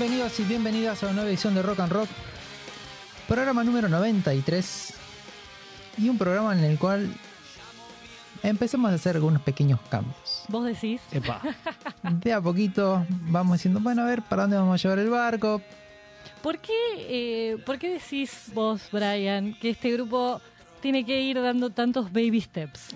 Bienvenidos y bienvenidas a una nueva edición de Rock and Rock, programa número 93 y un programa en el cual empezamos a hacer algunos pequeños cambios. Vos decís. Epa. De a poquito vamos diciendo, bueno, a ver, ¿para dónde vamos a llevar el barco? ¿Por qué, eh, ¿Por qué decís vos, Brian, que este grupo tiene que ir dando tantos baby steps?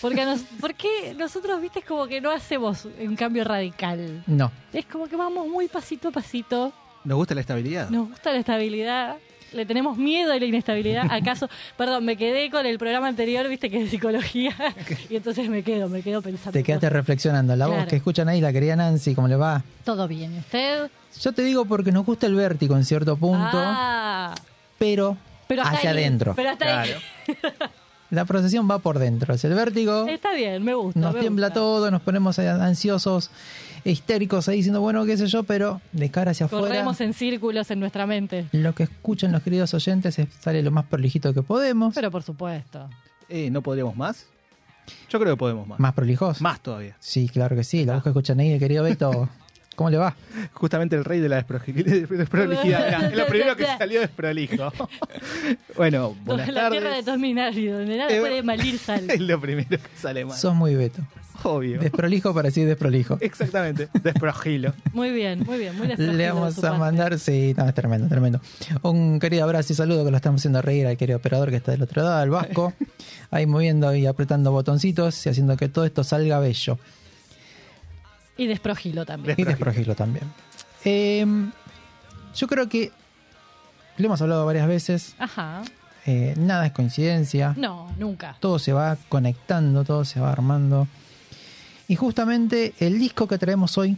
Porque a nos, ¿Por qué nosotros, viste, es como que no hacemos un cambio radical? No, Es como que vamos muy pasito a pasito. ¿Nos gusta la estabilidad? Nos gusta la estabilidad. Le tenemos miedo a la inestabilidad. ¿Acaso? Perdón, me quedé con el programa anterior, viste, que es de psicología. Y entonces me quedo, me quedo pensando. te quedaste reflexionando. La voz Claro. que escuchan ahí, la querida Nancy, ¿cómo le va? Todo bien. ¿Y usted? Yo te digo porque nos gusta el vértigo en cierto punto, Ah, pero, hacia ahí. adentro. Pero hasta ahí. La procesión va por dentro. Es el vértigo. Está bien, me gusta. nos me tiembla gusta. todo, nos ponemos ansiosos, histéricos ahí diciendo, bueno, qué sé yo, pero de cara hacia afuera, Corremos en círculos en nuestra mente. lo que escuchan los queridos oyentes es- sale lo más prolijito que podemos, Pero por supuesto. Eh, ¿No podríamos más? Yo creo que podemos más. más prolijos. Más todavía. Sí, claro que sí, la voz que escuchan ahí, el querido Beto, ¿cómo le va? Justamente el rey de la desproli- desprolijidad. Es lo primero que salió desprolijo. bueno, buenas la tierra de tardes. Tosminari, donde nada Eh, puede malir sal. Es lo primero que sale mal. Sos muy Beto. Obvio. Desprolijo para decir desprolijo. Exactamente. Desprogilo. Muy bien, muy bien. Muy Le vamos a parte. mandar, sí, no, es tremendo, tremendo. Un querido abrazo y saludo que lo estamos haciendo reír al querido operador que está del otro lado, al Vasco, ahí moviendo y apretando botoncitos y haciendo que todo esto salga bello. Y desprogilo también. Y desprogilo también. Eh, yo creo que lo hemos hablado varias veces, Ajá. eh, nada es coincidencia, No, nunca. todo se va conectando, todo se va armando. Y justamente el disco que traemos hoy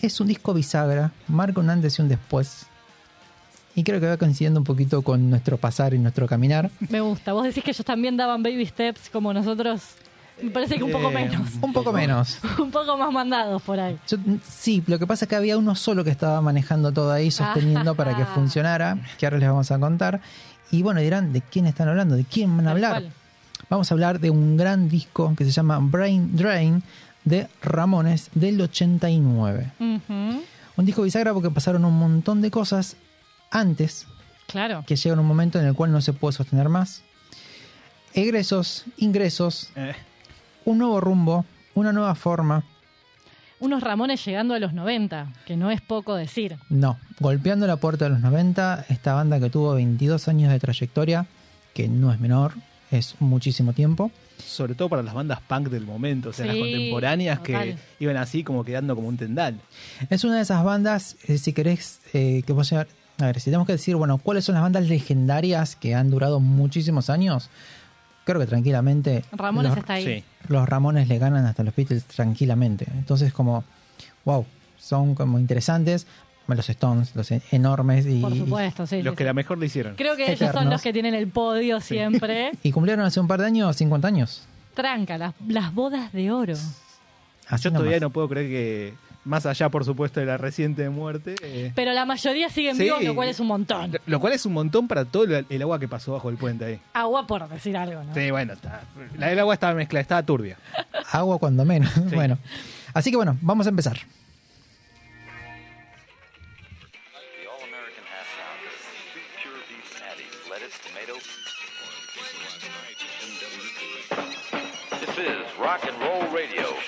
es un disco bisagra, marca un antes y un después. Y creo que va coincidiendo un poquito con nuestro pasar y nuestro caminar. Me gusta. Vos decís que ellos también daban baby steps como nosotros. Me parece que un poco Eh, menos. Un poco menos. un poco más mandados por ahí. Yo- sí, lo que pasa es que había uno solo que estaba manejando todo ahí, sosteniendo para que Ah. funcionara, que ahora les vamos a contar. Y bueno, dirán, ¿de quién están hablando? ¿De quién van a hablar? Vamos a hablar de un gran disco que se llama Brain Drain de Ramones del 89. Ujú. Un disco bisagra porque pasaron un montón de cosas antes Claro. que llegan un momento en el cual no se puede sostener más. Egresos, ingresos, Eh, un nuevo rumbo, una nueva forma. Unos Ramones llegando a los 90, que no es poco decir. No, golpeando la puerta de los 90, esta banda que tuvo 22 años de trayectoria, que no es menor, es muchísimo tiempo. sobre todo para las bandas punk del momento, o sea, las contemporáneas que iban así como quedando como un tendal. Es una de esas bandas, eh, si querés, eh, que vos A ver, si tenemos que decir, bueno, ¿cuáles son las bandas legendarias que han durado muchísimos años? Creo que tranquilamente Ramones los, está ahí. Sí. los Ramones le ganan hasta los Beatles tranquilamente. Entonces, como, wow, son como interesantes. Los Stones, los enormes y, Por supuesto, sí. Los sí, que sí. la mejor le hicieron. Creo que ellos son los que tienen el podio siempre. y cumplieron hace un par de años 50 años. Tranca, las, las bodas de oro. Así Yo todavía no puedo creer que, más allá, por supuesto, de la reciente muerte. eh, Pero la mayoría siguen Sí. vivos, lo cual es un montón. lo- cual es un montón para todo el, el agua que pasó bajo el puente ahí. Agua por decir algo, ¿no? Sí, bueno, está, la, el agua estaba mezclada, estaba turbia. Agua cuando menos. Bueno, así que bueno, vamos a empezar.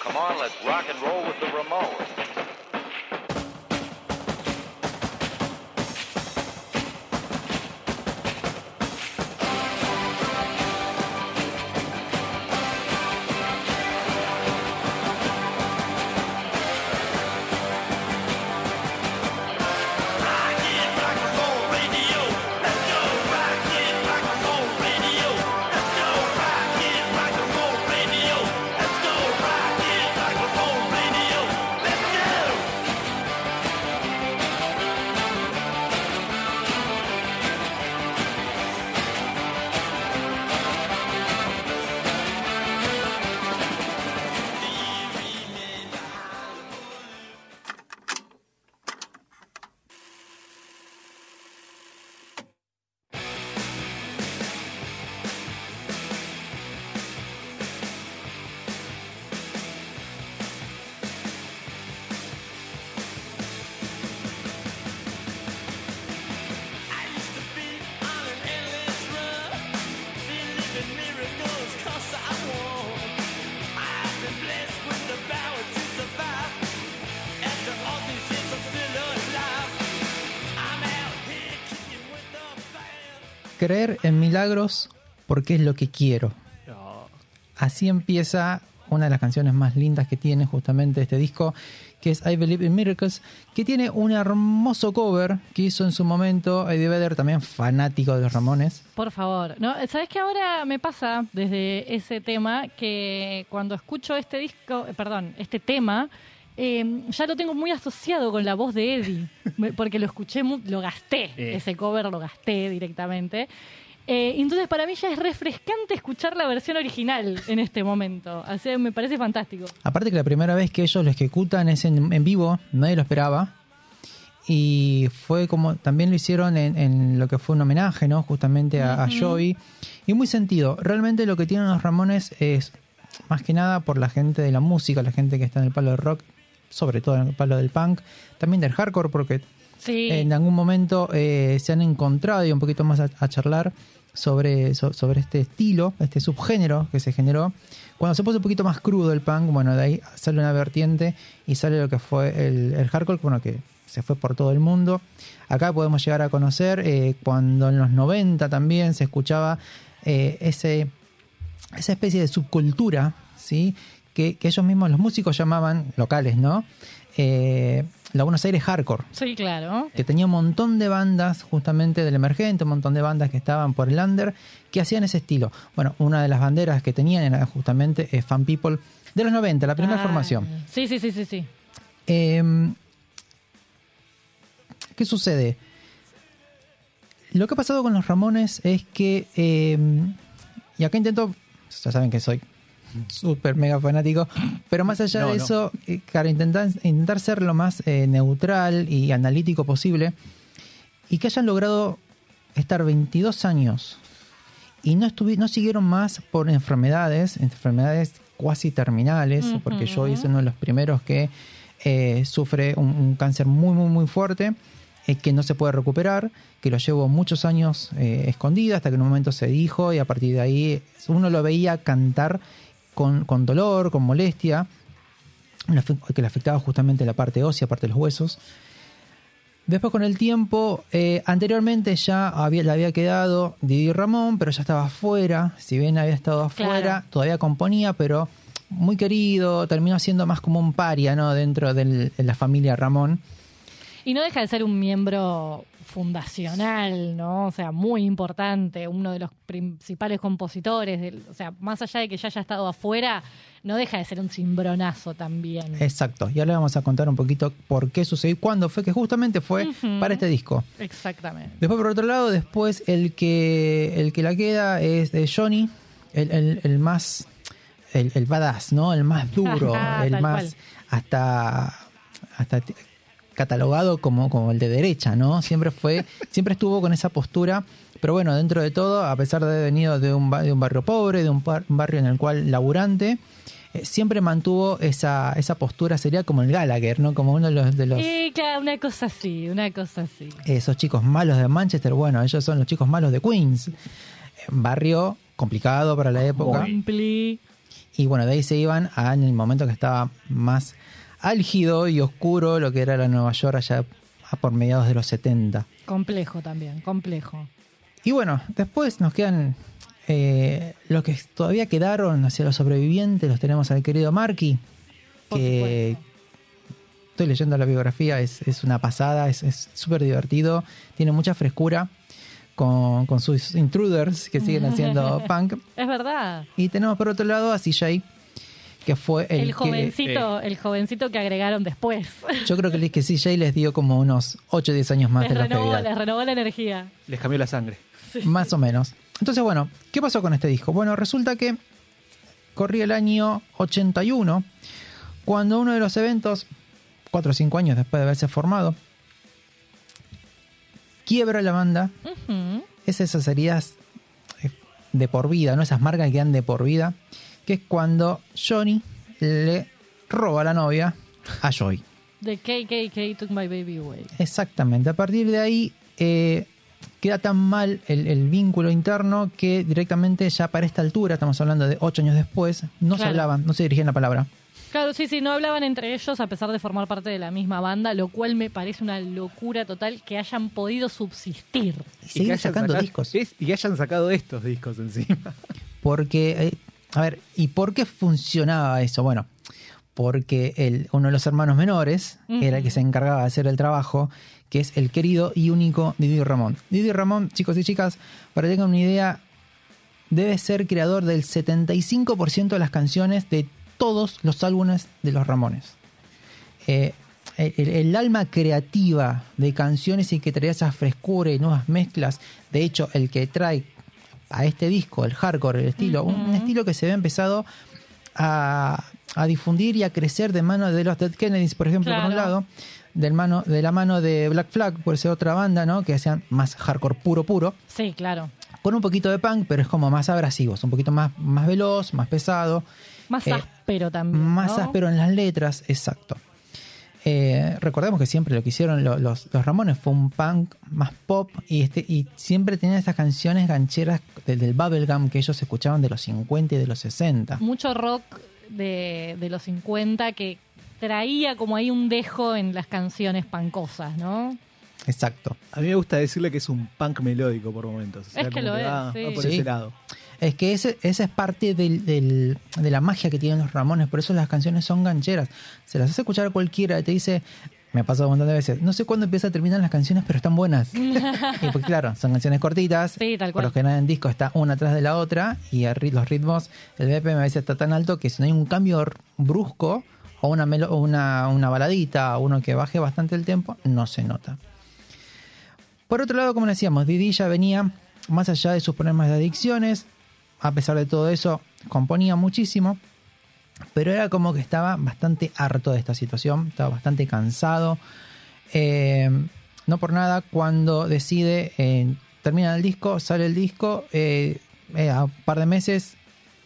Come on, let's rock and roll with the Ramones. En milagros porque es lo que quiero. Así empieza una de las canciones más lindas que tiene justamente este disco, que es I Believe in Miracles, que tiene un hermoso cover que hizo en su momento Eddie Vedder, también fanático de los Ramones. Por favor. No, ¿Sabes qué ahora me pasa desde ese tema? Que cuando escucho este disco, eh, perdón, este tema, eh, ya lo tengo muy asociado con la voz de Eddie, porque lo escuché, lo gasté, Eh. ese cover lo gasté directamente. Eh, entonces para mí ya es refrescante escuchar la versión original en este momento. Así que me parece fantástico. Aparte que la primera vez que ellos lo ejecutan es en, en vivo, nadie lo esperaba. Y fue como, también lo hicieron en, en lo que fue un homenaje, ¿no? Justamente a, a Joey. Y muy sentido. Realmente lo que tienen los Ramones es, más que nada, por la gente de la música, la gente que está en el palo del rock, sobre todo en el palo del punk, también del hardcore, porque Sí. en algún momento eh, se han encontrado y un poquito más a, a charlar sobre, so- sobre este estilo, este subgénero que se generó. Cuando se puso un poquito más crudo el punk, bueno, de ahí sale una vertiente y sale lo que fue el, el hardcore, bueno, que se fue por todo el mundo. Acá podemos llegar a conocer eh, cuando en los 90 también se escuchaba eh, ese, esa especie de subcultura, ¿sí? Que, que ellos mismos, los músicos llamaban, locales, ¿no? Eh, la Buenos Aires Hardcore Sí, claro. que tenía un montón de bandas justamente del emergente, un montón de bandas que estaban por el under, que hacían ese estilo. Bueno, una de las banderas que tenían era justamente eh, Fan People de los 90, la primera Ah, formación. Sí, sí, sí, sí, sí. Eh, ¿Qué sucede? Lo que ha pasado con los Ramones es que, eh, y acá intento, ya saben que soy súper mega fanático, pero más allá No, de no. eso, eh, claro, intentar, intentar ser lo más eh, neutral y analítico posible, y que hayan logrado estar 22 años y no, estuvi- no siguieron más por enfermedades, enfermedades cuasi terminales, porque yo hice uno de los primeros que eh, sufre un, un cáncer muy, muy, muy fuerte, eh, que no se puede recuperar, que lo llevo muchos años eh, escondido hasta que en un momento se dijo y a partir de ahí uno lo veía cantar con, con dolor, con molestia, que le afectaba justamente la parte ósea, parte de los huesos. Después con el tiempo, eh, anteriormente ya había, le había quedado Didi Ramón, pero ya estaba afuera. Si bien había estado afuera, Claro. todavía componía, pero muy querido, terminó siendo más como un paria, ¿no? Dentro del- de la familia Ramón. Y no deja de ser un miembro fundacional, ¿no? O sea, muy importante, uno de los principales compositores, del, o sea, más allá de que ya haya estado afuera, no deja de ser un cimbronazo también. Exacto. Y ahora le vamos a contar un poquito por qué sucedió y cuándo fue, que justamente fue para este disco. Exactamente. Después, por otro lado, después el que, el que la queda es de Johnny, el, el- el más. El, el badass, ¿no? El más duro, el más. cual. Hasta. Hasta catalogado como, como el de derecha, ¿no? Siempre fue. siempre estuvo con esa postura. Pero bueno, dentro de todo, a pesar de haber venido de un, de un barrio pobre, de un, par- un barrio en el cual laburante, eh, siempre mantuvo esa, esa postura, sería como el Gallagher, ¿no? Como uno de los, de los Y claro, una cosa así, una cosa así. esos chicos malos de Manchester, bueno, ellos son los chicos malos de Queens. Barrio complicado para la época. Compli. Y bueno, de ahí se iban a en el momento que estaba más álgido y oscuro, lo que era la Nueva York allá a por mediados de los 70. Complejo también, complejo. Y bueno, después nos quedan eh, los que todavía quedaron hacia los sobrevivientes, los tenemos al querido Marky, que estoy leyendo la biografía, es, es una pasada, es es súper divertido, tiene mucha frescura con, con sus intruders que siguen haciendo punk. Es verdad. Y tenemos por otro lado a CJ, que fue el, El, que... jovencito, el jovencito que agregaron después. Yo creo que el que CJ les dio como unos 8 o 10 años más Les de la renovó, longevidad. les renovó la energía. Les cambió la sangre. Más o menos. Entonces, bueno, ¿qué pasó con este disco? Bueno, resulta que corría el año 81, cuando uno de los eventos, 4 o 5 años después de haberse formado, quiebra la banda. Ujú. Es esas heridas de por vida, ¿no? Esas marcas que quedan de por vida, que es cuando Johnny le roba a la novia a Joy. The KKK took my baby away. Exactamente. A partir de ahí, eh, queda tan mal el, el vínculo interno que directamente ya para esta altura, estamos hablando de ocho años después, no se hablaban, no se dirigían la palabra. Claro, sí, sí, no hablaban entre ellos a pesar de formar parte de la misma banda, lo cual me parece una locura total que hayan podido subsistir. Y Y que seguir hayan sacando sacado- discos. es- y que hayan sacado estos discos encima. Porque, eh, a ver, ¿y por qué funcionaba eso? Bueno, porque el, uno de los hermanos menores era el que se encargaba de hacer el trabajo, que es el querido y único Didi Ramón. Didi Ramón, chicos y chicas, para que tengan una idea, debe ser creador del 75% de las canciones de todos los álbumes de los Ramones. Eh, el, el alma creativa de canciones y que trae esa frescura y nuevas mezclas. De hecho, el que trae a este disco, el hardcore, el estilo, un, un estilo que se ve empezado a, a difundir y a crecer de mano de los Dead Kennedys, por ejemplo, por un lado, del mano, de la mano de Black Flag, por ser otra banda, ¿no? Que hacían más hardcore puro, puro Sí, claro. con un poquito de punk, pero es como más abrasivos, un poquito más, más veloz, más pesado, Más Eh, áspero también. más ¿no? áspero en las letras, exacto. Eh, recordemos que siempre lo que hicieron lo- los, los Ramones fue un punk más pop y, este, y siempre tenían estas canciones gancheras del, del bubblegum que ellos escuchaban de los 50 y de los 60. Mucho rock de, de los 50 que traía como ahí un dejo en las canciones pancosas, ¿no? Exacto. A mí me gusta decirle que es un punk melódico por momentos. O sea, Es que lo es, va, sí. va por Sí. ese lado. Es que ese, esa es parte del- del- de la magia que tienen los Ramones, por eso las canciones son gancheras. Se las hace escuchar a cualquiera y te dice, me ha pasado un montón de veces, no sé cuándo empieza a terminar las canciones, pero están buenas. y pues claro, son canciones cortitas, Sí, tal por cual. lo general en disco está una atrás de la otra y los ritmos, el BPM a veces está tan alto que si no hay un cambio brusco o una, melo- una, una baladita o uno que baje bastante el tempo, no se nota. Por otro lado, como decíamos, Didi ya venía más allá de sus problemas de adicciones, a pesar de todo eso, componía muchísimo, pero era como que estaba bastante harto de esta situación, estaba bastante cansado. Eh, no por nada, cuando decide, eh, termina el disco, sale el disco, eh, eh, a un par de meses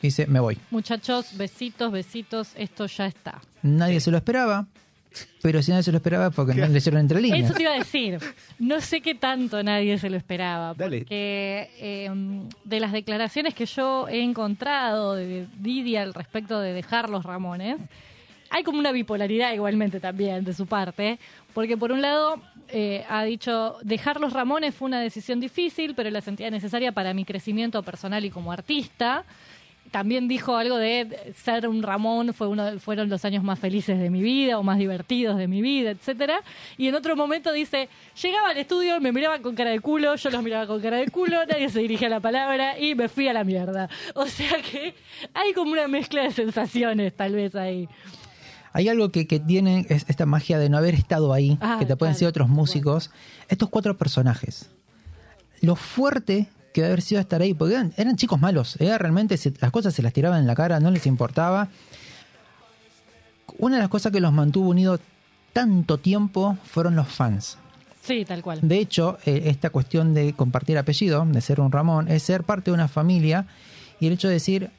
dice, me voy. Muchachos, besitos, besitos, esto ya está. Nadie se lo esperaba, pero si nadie se lo esperaba porque no leyeron entre líneas. Eso te iba a decir. No sé qué tanto nadie se lo esperaba. Dale. Porque eh, de las declaraciones que yo he encontrado de Didi al respecto de dejar los Ramones, hay como una bipolaridad igualmente también de su parte. Porque por un lado eh, ha dicho, dejar los Ramones fue una decisión difícil, pero la sentía necesaria para mi crecimiento personal y como artista. También dijo algo de ser un Ramón fue uno, fueron los años más felices de mi vida o más divertidos de mi vida, etcétera. Y en otro momento dice, llegaba al estudio, me miraban con cara de culo, yo los miraba con cara de culo, nadie se dirigía a la palabra y me fui a la mierda. O sea que hay como una mezcla de sensaciones tal vez ahí. Hay algo que, que tiene es esta magia de no haber estado ahí, Ah, que te pueden claro, ser otros músicos. Estos cuatro personajes. Lo fuerte que debe haber sido estar ahí, porque eran, eran chicos malos. Era realmente se- las cosas se las tiraban en la cara, no les importaba. Una de las cosas que los mantuvo unidos tanto tiempo fueron los fans. Sí, tal cual. De hecho, eh, esta cuestión de compartir apellido, de ser un Ramón, es ser parte de una familia y el hecho de decir,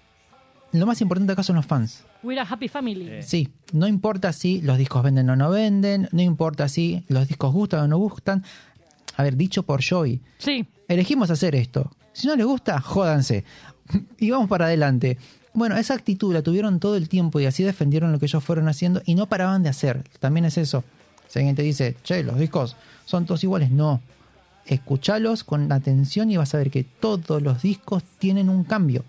lo más importante acá son los fans. We're a happy family. Sí, no importa si los discos venden o no venden, no importa si los discos gustan o no gustan. A ver, dicho por Joey, Sí, elegimos hacer esto. Si no les gusta, jódanse. Y vamos para adelante. Bueno, esa actitud la tuvieron todo el tiempo y así defendieron lo que ellos fueron haciendo y no paraban de hacer. También es eso. Si alguien te dice, che, los discos son todos iguales, no. Escuchalos con atención y vas a ver que todos los discos tienen un cambio.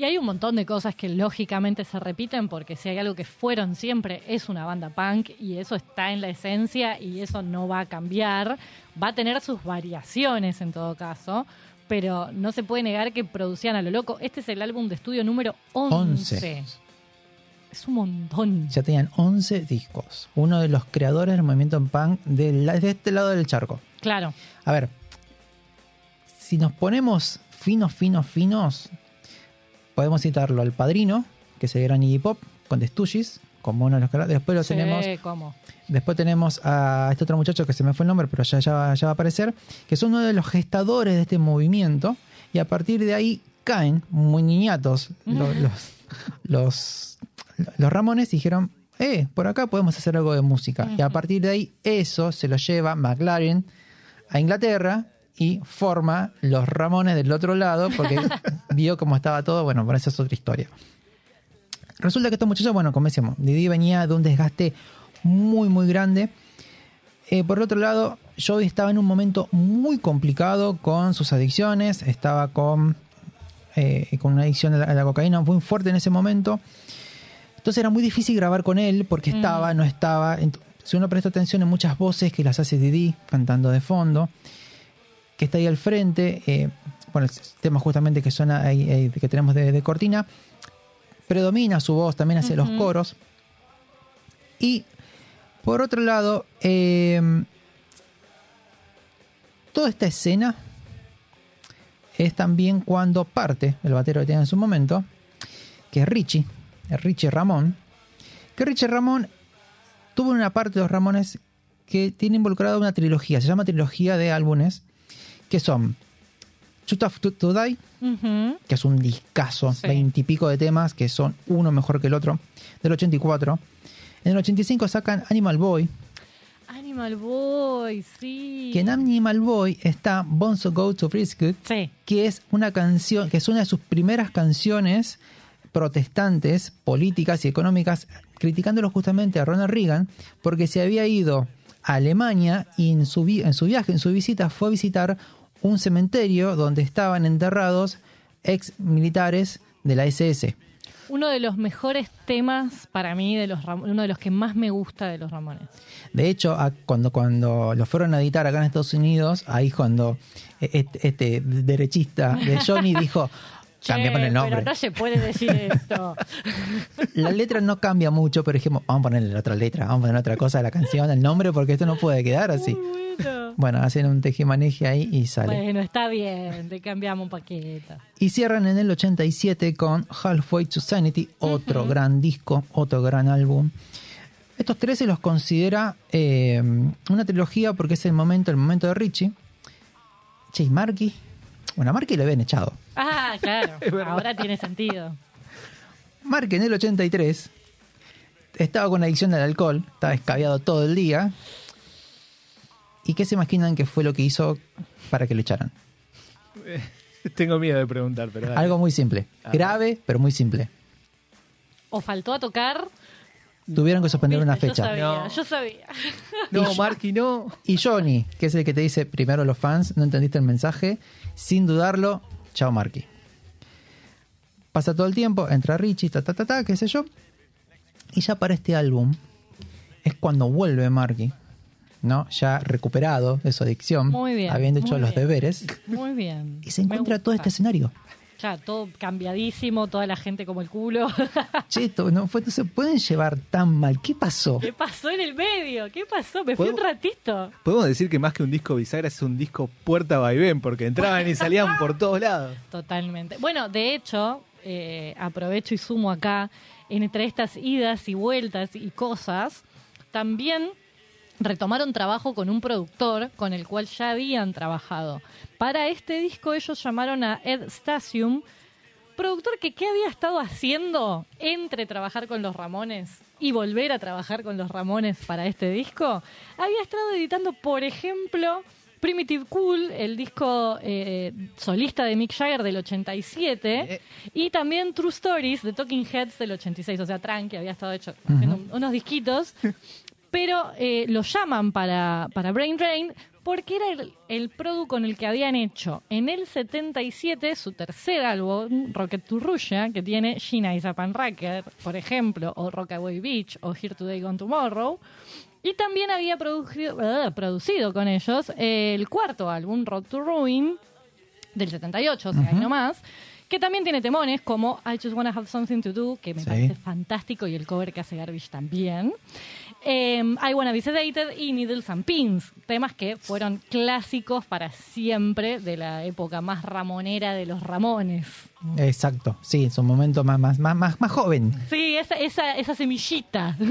Y hay un montón de cosas que lógicamente se repiten porque si hay algo que fueron siempre es una banda punk y eso está en la esencia y eso no va a cambiar. Va a tener sus variaciones en todo caso, pero no se puede negar que producían a lo loco. Este es el álbum de estudio número 11. Once. Es un montón. Ya tenían 11 discos. Uno de los creadores del movimiento punk de, la- de este lado del charco. Claro. A ver, si nos ponemos finos, finos, finos, podemos citarlo al padrino, que es el gran Iggy Pop, con The Stooges, como uno de los creadores. Después lo Sí, tenemos ¿cómo? Después tenemos a este otro muchacho que se me fue el nombre, pero ya, ya, va- ya va a aparecer, que son uno de los gestadores de este movimiento. Y a partir de ahí caen, muy niñatos, lo- los, los, los, Ramones y dijeron, eh, por acá podemos hacer algo de música. Y a partir de ahí eso se lo lleva McLaren a Inglaterra y forma los Ramones del otro lado porque vio cómo estaba todo. Bueno, por eso es otra historia. Resulta que estos muchachos, bueno, como decíamos, Didi venía de un desgaste muy, muy grande. Eh, por el otro lado, Joey estaba en un momento muy complicado con sus adicciones, estaba con, eh, con una adicción a la, a la cocaína muy fuerte en ese momento. Entonces era muy difícil grabar con él porque estaba, no estaba. Si uno presta atención en muchas voces que las hace Didi cantando de fondo, que está ahí al frente, eh, bueno, el tema justamente que suena ahí, ahí que tenemos de, de cortina, predomina su voz, también hace los coros. Y por otro lado, eh, toda esta escena es también cuando parte el batero que tiene en su momento, que es Richie, Richie Ramón, que Richie Ramón tuvo una parte de los Ramones que tiene involucrada una trilogía, se llama trilogía de álbumes, que son Too Tough to, to Die, que es un discazo, Sí. veintipico de temas que son uno mejor que el otro, del 84. En el 85 sacan Animal Boy, Animal Boy, sí. que en Animal Boy está Bonzo Go to Sí. que es una canción, que es una de sus primeras canciones protestantes, políticas y económicas, criticándolo justamente a Ronald Reagan, porque se había ido a Alemania y en su, en su viaje, en su visita, fue a visitar un cementerio donde estaban enterrados ex militares de la SS. Uno de los mejores temas para mí, de los uno de los que más me gusta de los Ramones. De hecho, cuando, cuando lo fueron a editar acá en Estados Unidos, ahí cuando eh, este, este derechista de Johnny dijo, cambiamos el nombre. Pero no se puede decir esto. La letra no cambia mucho, pero dijimos, vamos a ponerle otra letra, vamos a poner otra cosa a la canción, el nombre, porque esto no puede quedar así. Muy bueno. Bueno, hacen un tejimaneje ahí y sale. Bueno, está bien, te cambiamos un paquete. Y cierran en el 87 con Halfway to Sanity, otro gran disco, otro gran álbum. Estos tres se los considera eh, una trilogía porque es el momento, el momento de Richie. Che, y Marky. Bueno, a Marky lo habían echado. Ah, claro. Ahora tiene sentido. Marky en el 83 estaba con adicción al alcohol, estaba escabeado todo el día. ¿Y qué se imaginan que fue lo que hizo para que lo echaran? Tengo miedo de preguntar, pero. dale. Algo muy simple. Ah. Grave, pero muy simple. O faltó a tocar. Tuvieron que suspender una Viste, fecha. Yo sabía, No. yo sabía. No, Marky, no. Y Johnny, que es el que te dice primero los fans, no entendiste el mensaje, sin dudarlo, chao Marky. Pasa todo el tiempo, entra Richie, ta ta ta ta, qué sé yo. Y ya para este álbum es cuando vuelve Marky, ¿no? Ya recuperado de su adicción, Muy bien, habiendo hecho muy los bien. deberes, Muy bien. y se encuentra todo este escenario. Claro, todo cambiadísimo, toda la gente como el culo. Che, esto no, fue, no se pueden llevar tan mal. ¿Qué pasó? ¿Qué pasó en el medio? ¿Qué pasó? Me fui un ¿Puedo- ratito. Podemos decir que más que un disco bisagra es un disco puerta vaivén, porque entraban y salían por todos lados. Totalmente. Bueno, de hecho, eh, aprovecho y sumo acá, entre estas idas y vueltas y cosas, también retomaron trabajo con un productor con el cual ya habían trabajado. Para este disco ellos llamaron a Ed Stasium, productor que qué había estado haciendo entre trabajar con los Ramones y volver a trabajar con los Ramones para este disco. Había estado editando, por ejemplo, Primitive Cool, el disco eh, solista de Mick Jagger del 87, y también True Stories de Talking Heads del 86. O sea, Tranqui había estado hecho haciendo un- unos disquitos, pero eh, lo llaman para, para Brain Drain porque era el, el produ con el que habían hecho en el 77 su tercer álbum, Rocket to Russia, que tiene Gina y Zapan Racker, por ejemplo, o Rockaway Beach, o Here Today Gone Tomorrow. Y también había producido, eh, producido con ellos el cuarto álbum, Road to Ruin, del 78, o sea, ahí nomás, que también tiene temones como I Just Wanna Have Something to Do, que me Sí. parece fantástico, y el cover que hace Garbage también. Em, I Wanna Be Sedated y Needles and Pins, temas que fueron clásicos para siempre de la época más ramonera de los Ramones. Exacto, sí, es un momento más, más, más, más, más joven. Sí, esa, esa, esa semillita.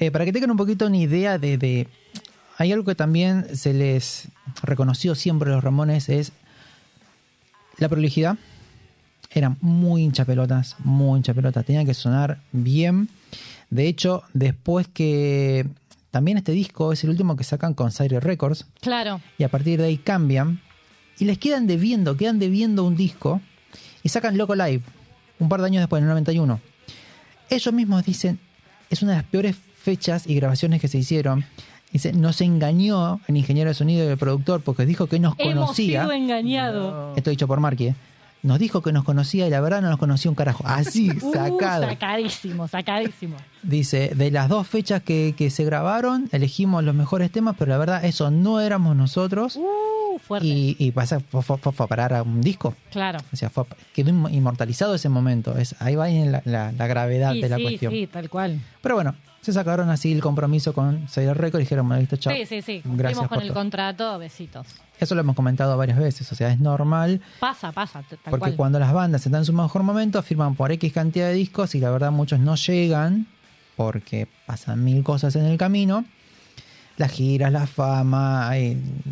Eh, para que tengan un poquito una idea de, de- Hay algo que también se les reconoció siempre a los Ramones, es la prolijidad. Eran muy hinchapelotas, muy hinchapelotas. Tenían que sonar bien. De hecho, después que también este disco es el último que sacan con Sire Records Claro. y a partir de ahí cambian y les quedan debiendo, quedan debiendo un disco y sacan Loco Live un par de años después, en el 91. Ellos mismos dicen, es una de las peores fechas y grabaciones que se hicieron. Dice, nos engañó el ingeniero de sonido y el productor porque dijo que nos Hemos conocía. sido engañados. Esto dicho por Marky, ¿eh? Nos dijo que nos conocía y la verdad no nos conocía un carajo. Así, Uh, sacado. sacadísimo, sacadísimo. Dice, de las dos fechas que, que se grabaron, elegimos los mejores temas, pero la verdad eso no éramos nosotros. Uh, fuerte. Y, y pasa, fue, fue- fue a parar a un disco. Claro. O sea, fue, quedó inmo- inmortalizado ese momento. Es, ahí va la, la- la gravedad Sí, de la sí, cuestión. sí, tal cual. Pero bueno, se sacaron así el compromiso con Sailor Record y dijeron, bueno, listo, chao. Sí, sí, sí. Gracias con por el todo. contrato, besitos. Eso lo hemos comentado varias veces. O sea, es normal Pasa, pasa, tal porque cual. cuando las bandas están en su mejor momento, firman por X cantidad de discos y la verdad muchos no llegan porque pasan mil cosas en el camino. Las giras, la fama,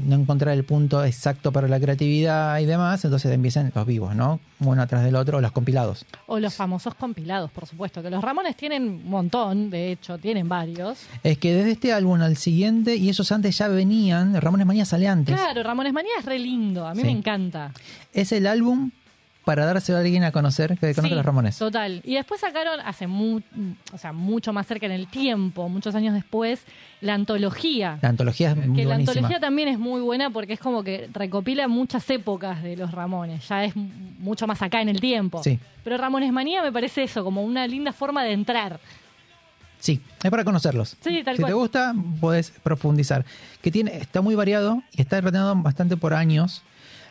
no encontrar el punto exacto para la creatividad y demás, entonces empiezan los vivos, ¿no? Uno atrás del otro, o los compilados. O los famosos compilados, por supuesto. Que los Ramones tienen un montón, de hecho, tienen varios. Es que desde este álbum al siguiente, y esos antes ya venían, Ramones Manía sale antes. Claro, Ramones Manía es re lindo. A mí Sí. me encanta. Es el álbum para dárselo a alguien a conocer que conozca Sí, a los Ramones. Total. Y después sacaron, hace mu- o sea, mucho más cerca en el tiempo, muchos años después, la antología. La antología es muy que la antología también es muy buena porque es como que recopila muchas épocas de los Ramones. Ya es mucho más acá en el tiempo. Sí. Pero Ramones Manía me parece eso, como una linda forma de entrar. Sí, es para conocerlos. Sí, tal si cual. te gusta, puedes profundizar. Que tiene, está muy variado y está ordenado bastante por años.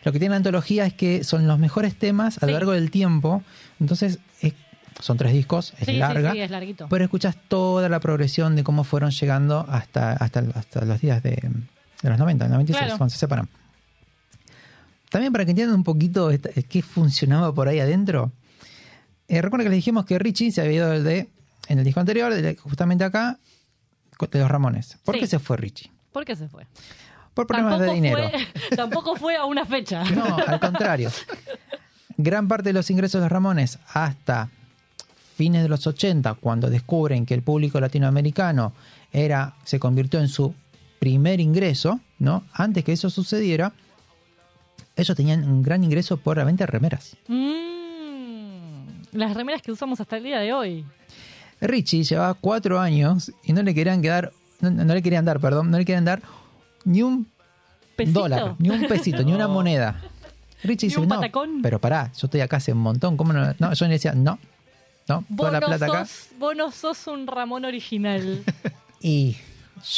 Lo que tiene la antología es que son los mejores temas a lo Sí. largo del tiempo. Entonces, es- son tres discos, es Sí, larga. sí, es larguito. Pero escuchas toda la progresión de cómo fueron llegando hasta, hasta, hasta los días de, de los 90, 96, Claro. cuando se separan. También para que entiendan un poquito qué funcionaba por ahí adentro. Eh, recuerda que les dijimos que Richie se había ido de, en el disco anterior, de- justamente acá, de los Ramones. ¿Por Sí. qué se fue Richie? ¿Por qué se fue? Por problemas Tampoco de dinero. fue, tampoco fue a una fecha. No, al contrario. Gran parte de los ingresos de Ramones hasta fines de los 80, cuando descubren que el público latinoamericano era, se convirtió en su primer ingreso, ¿no? Antes que eso sucediera, ellos tenían un gran ingreso por la venta de remeras. Mm, las remeras que usamos hasta el día de hoy. Richie llevaba cuatro años y no le querían quedar, no, no le querían dar, perdón, no le querían dar ni un ¿Pesito? dólar, ni un pesito, ni una moneda. Richie ¿Ni dice, un no, patacón? pero pará, yo estoy acá hace un montón, ¿cómo no? No, yo le decía, no, no, toda la plata acá. sos, vos no sos un Ramón original. Y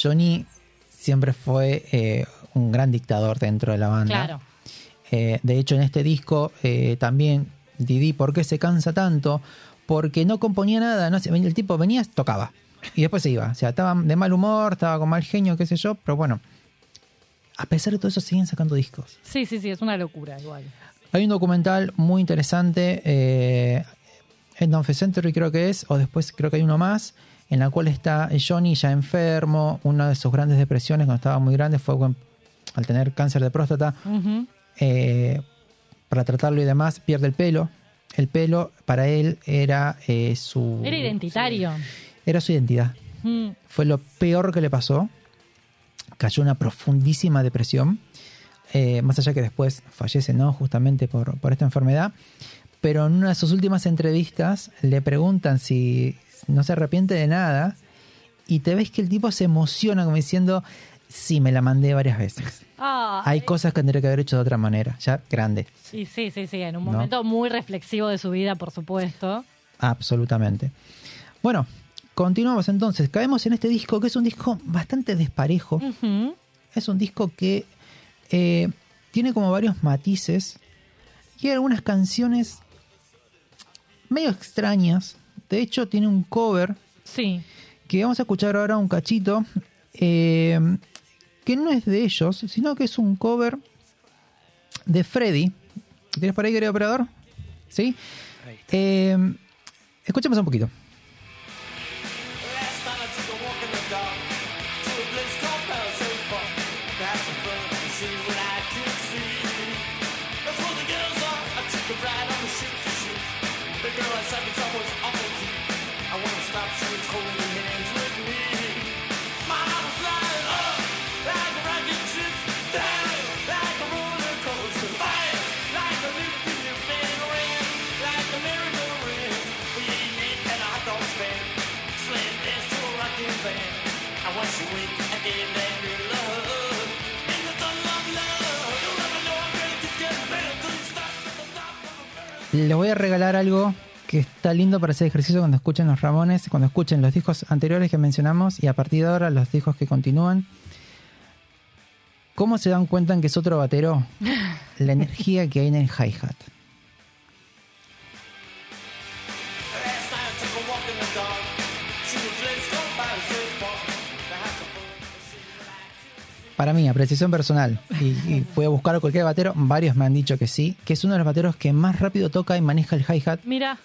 Johnny siempre fue eh, un gran dictador dentro de la banda. claro. Eh, de hecho, en este disco eh, también Didi, ¿por qué se cansa tanto? Porque no componía nada, no sé, el tipo venía, tocaba y después se iba. O sea, estaba de mal humor, estaba con mal genio, qué sé yo, pero bueno, a pesar de todo eso siguen sacando discos. Sí, sí, sí, es una locura igual. Hay un documental muy interesante, eh, en Don't Century creo que es, o después creo que hay uno más, en la cual está Johnny ya enfermo, una de sus grandes depresiones cuando estaba muy grande fue cuando- al tener cáncer de próstata, eh, para tratarlo y demás, pierde el pelo. El pelo para él era eh, su... Era identitario. Era su identidad. Mm, Fue lo peor que le pasó. Cayó en una profundísima depresión. eh, más allá que después fallece, ¿no? Justamente por, por esta enfermedad. Pero en una de sus últimas entrevistas le preguntan si no se arrepiente de nada. Y te ves que el tipo se emociona como diciendo, sí, me la mandé varias veces. Ah, Hay cosas que tendría que haber hecho de otra manera, ya grande. sí, sí, sí, sí, en un ¿No? momento muy reflexivo de su vida, por supuesto. Absolutamente. Bueno, continuamos entonces. Caemos en este disco que es un disco bastante desparejo. Es un disco que eh, tiene como varios matices y hay algunas canciones medio extrañas. De hecho, tiene un cover Sí. que vamos a escuchar ahora un cachito eh, que no es de ellos, sino que es un cover de Freddy. ¿Tienes por ahí, querido operador? ¿Sí? Eh, escuchemos un poquito. Les voy a regalar algo que está lindo para hacer ejercicio cuando escuchen los Ramones, cuando escuchen los discos anteriores que mencionamos y a partir de ahora los discos que continúan. ¿Cómo se dan cuenta en que es otro batero? La energía que hay en el hi-hat. Para mí, apreciación personal, y, y voy a buscar a cualquier batero, varios me han dicho que sí, que es uno de los bateros que más rápido toca y maneja el hi-hat. Mira,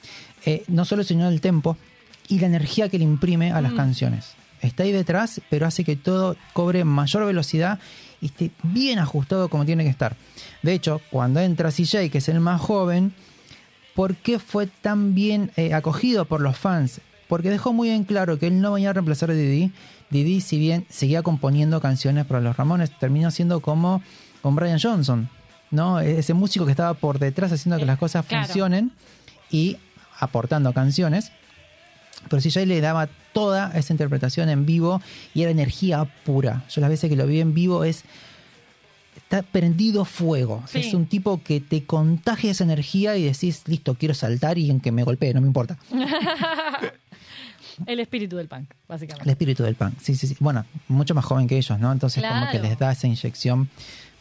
Eh, no solo señala el tempo y la energía que le imprime a las canciones. Está ahí detrás, pero hace que todo cobre mayor velocidad y esté bien ajustado como tiene que estar. De hecho, cuando entra CJ, que es el más joven, ¿por qué fue tan bien eh, acogido por los fans? Porque dejó muy en claro que él no venía a reemplazar a Didi. Didi, si bien seguía componiendo canciones para los Ramones, terminó siendo como con Brian Johnson, ¿no? Ese músico que estaba por detrás haciendo que Eh, las cosas claro. funcionen y aportando canciones. Pero CJ le daba toda esa interpretación en vivo y era energía pura. Yo las veces que lo vi en vivo es está prendido fuego. Sí. Es un tipo que te contagia esa energía y decís, listo, quiero saltar y aunque me golpee, no me importa. el espíritu del punk, El básicamente. espíritu del punk. Sí, sí, sí. Bueno, mucho más joven que ellos, ¿no? Entonces como que les da esa inyección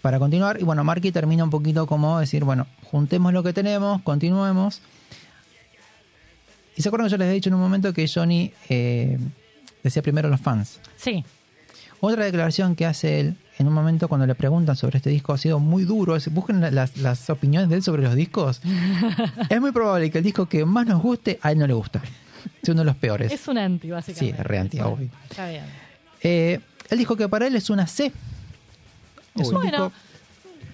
para continuar. Y bueno, Marky termina un poquito como decir, bueno, juntemos lo que tenemos, continuemos. Y se acuerdan que yo les he dicho en un momento que Johnny eh, decía primero los fans. Sí, Otra declaración que hace él en un momento cuando le preguntan sobre este disco ha sido muy duro. Busquen la- las, las opiniones de él sobre los discos. es muy probable que el disco que más nos guste a él no le gusta. Es uno de los peores. es un anti, Sí, básicamente. es re anti, obvio. Está bien. Eh, él dijo que para él es una C. Es un Bueno, disco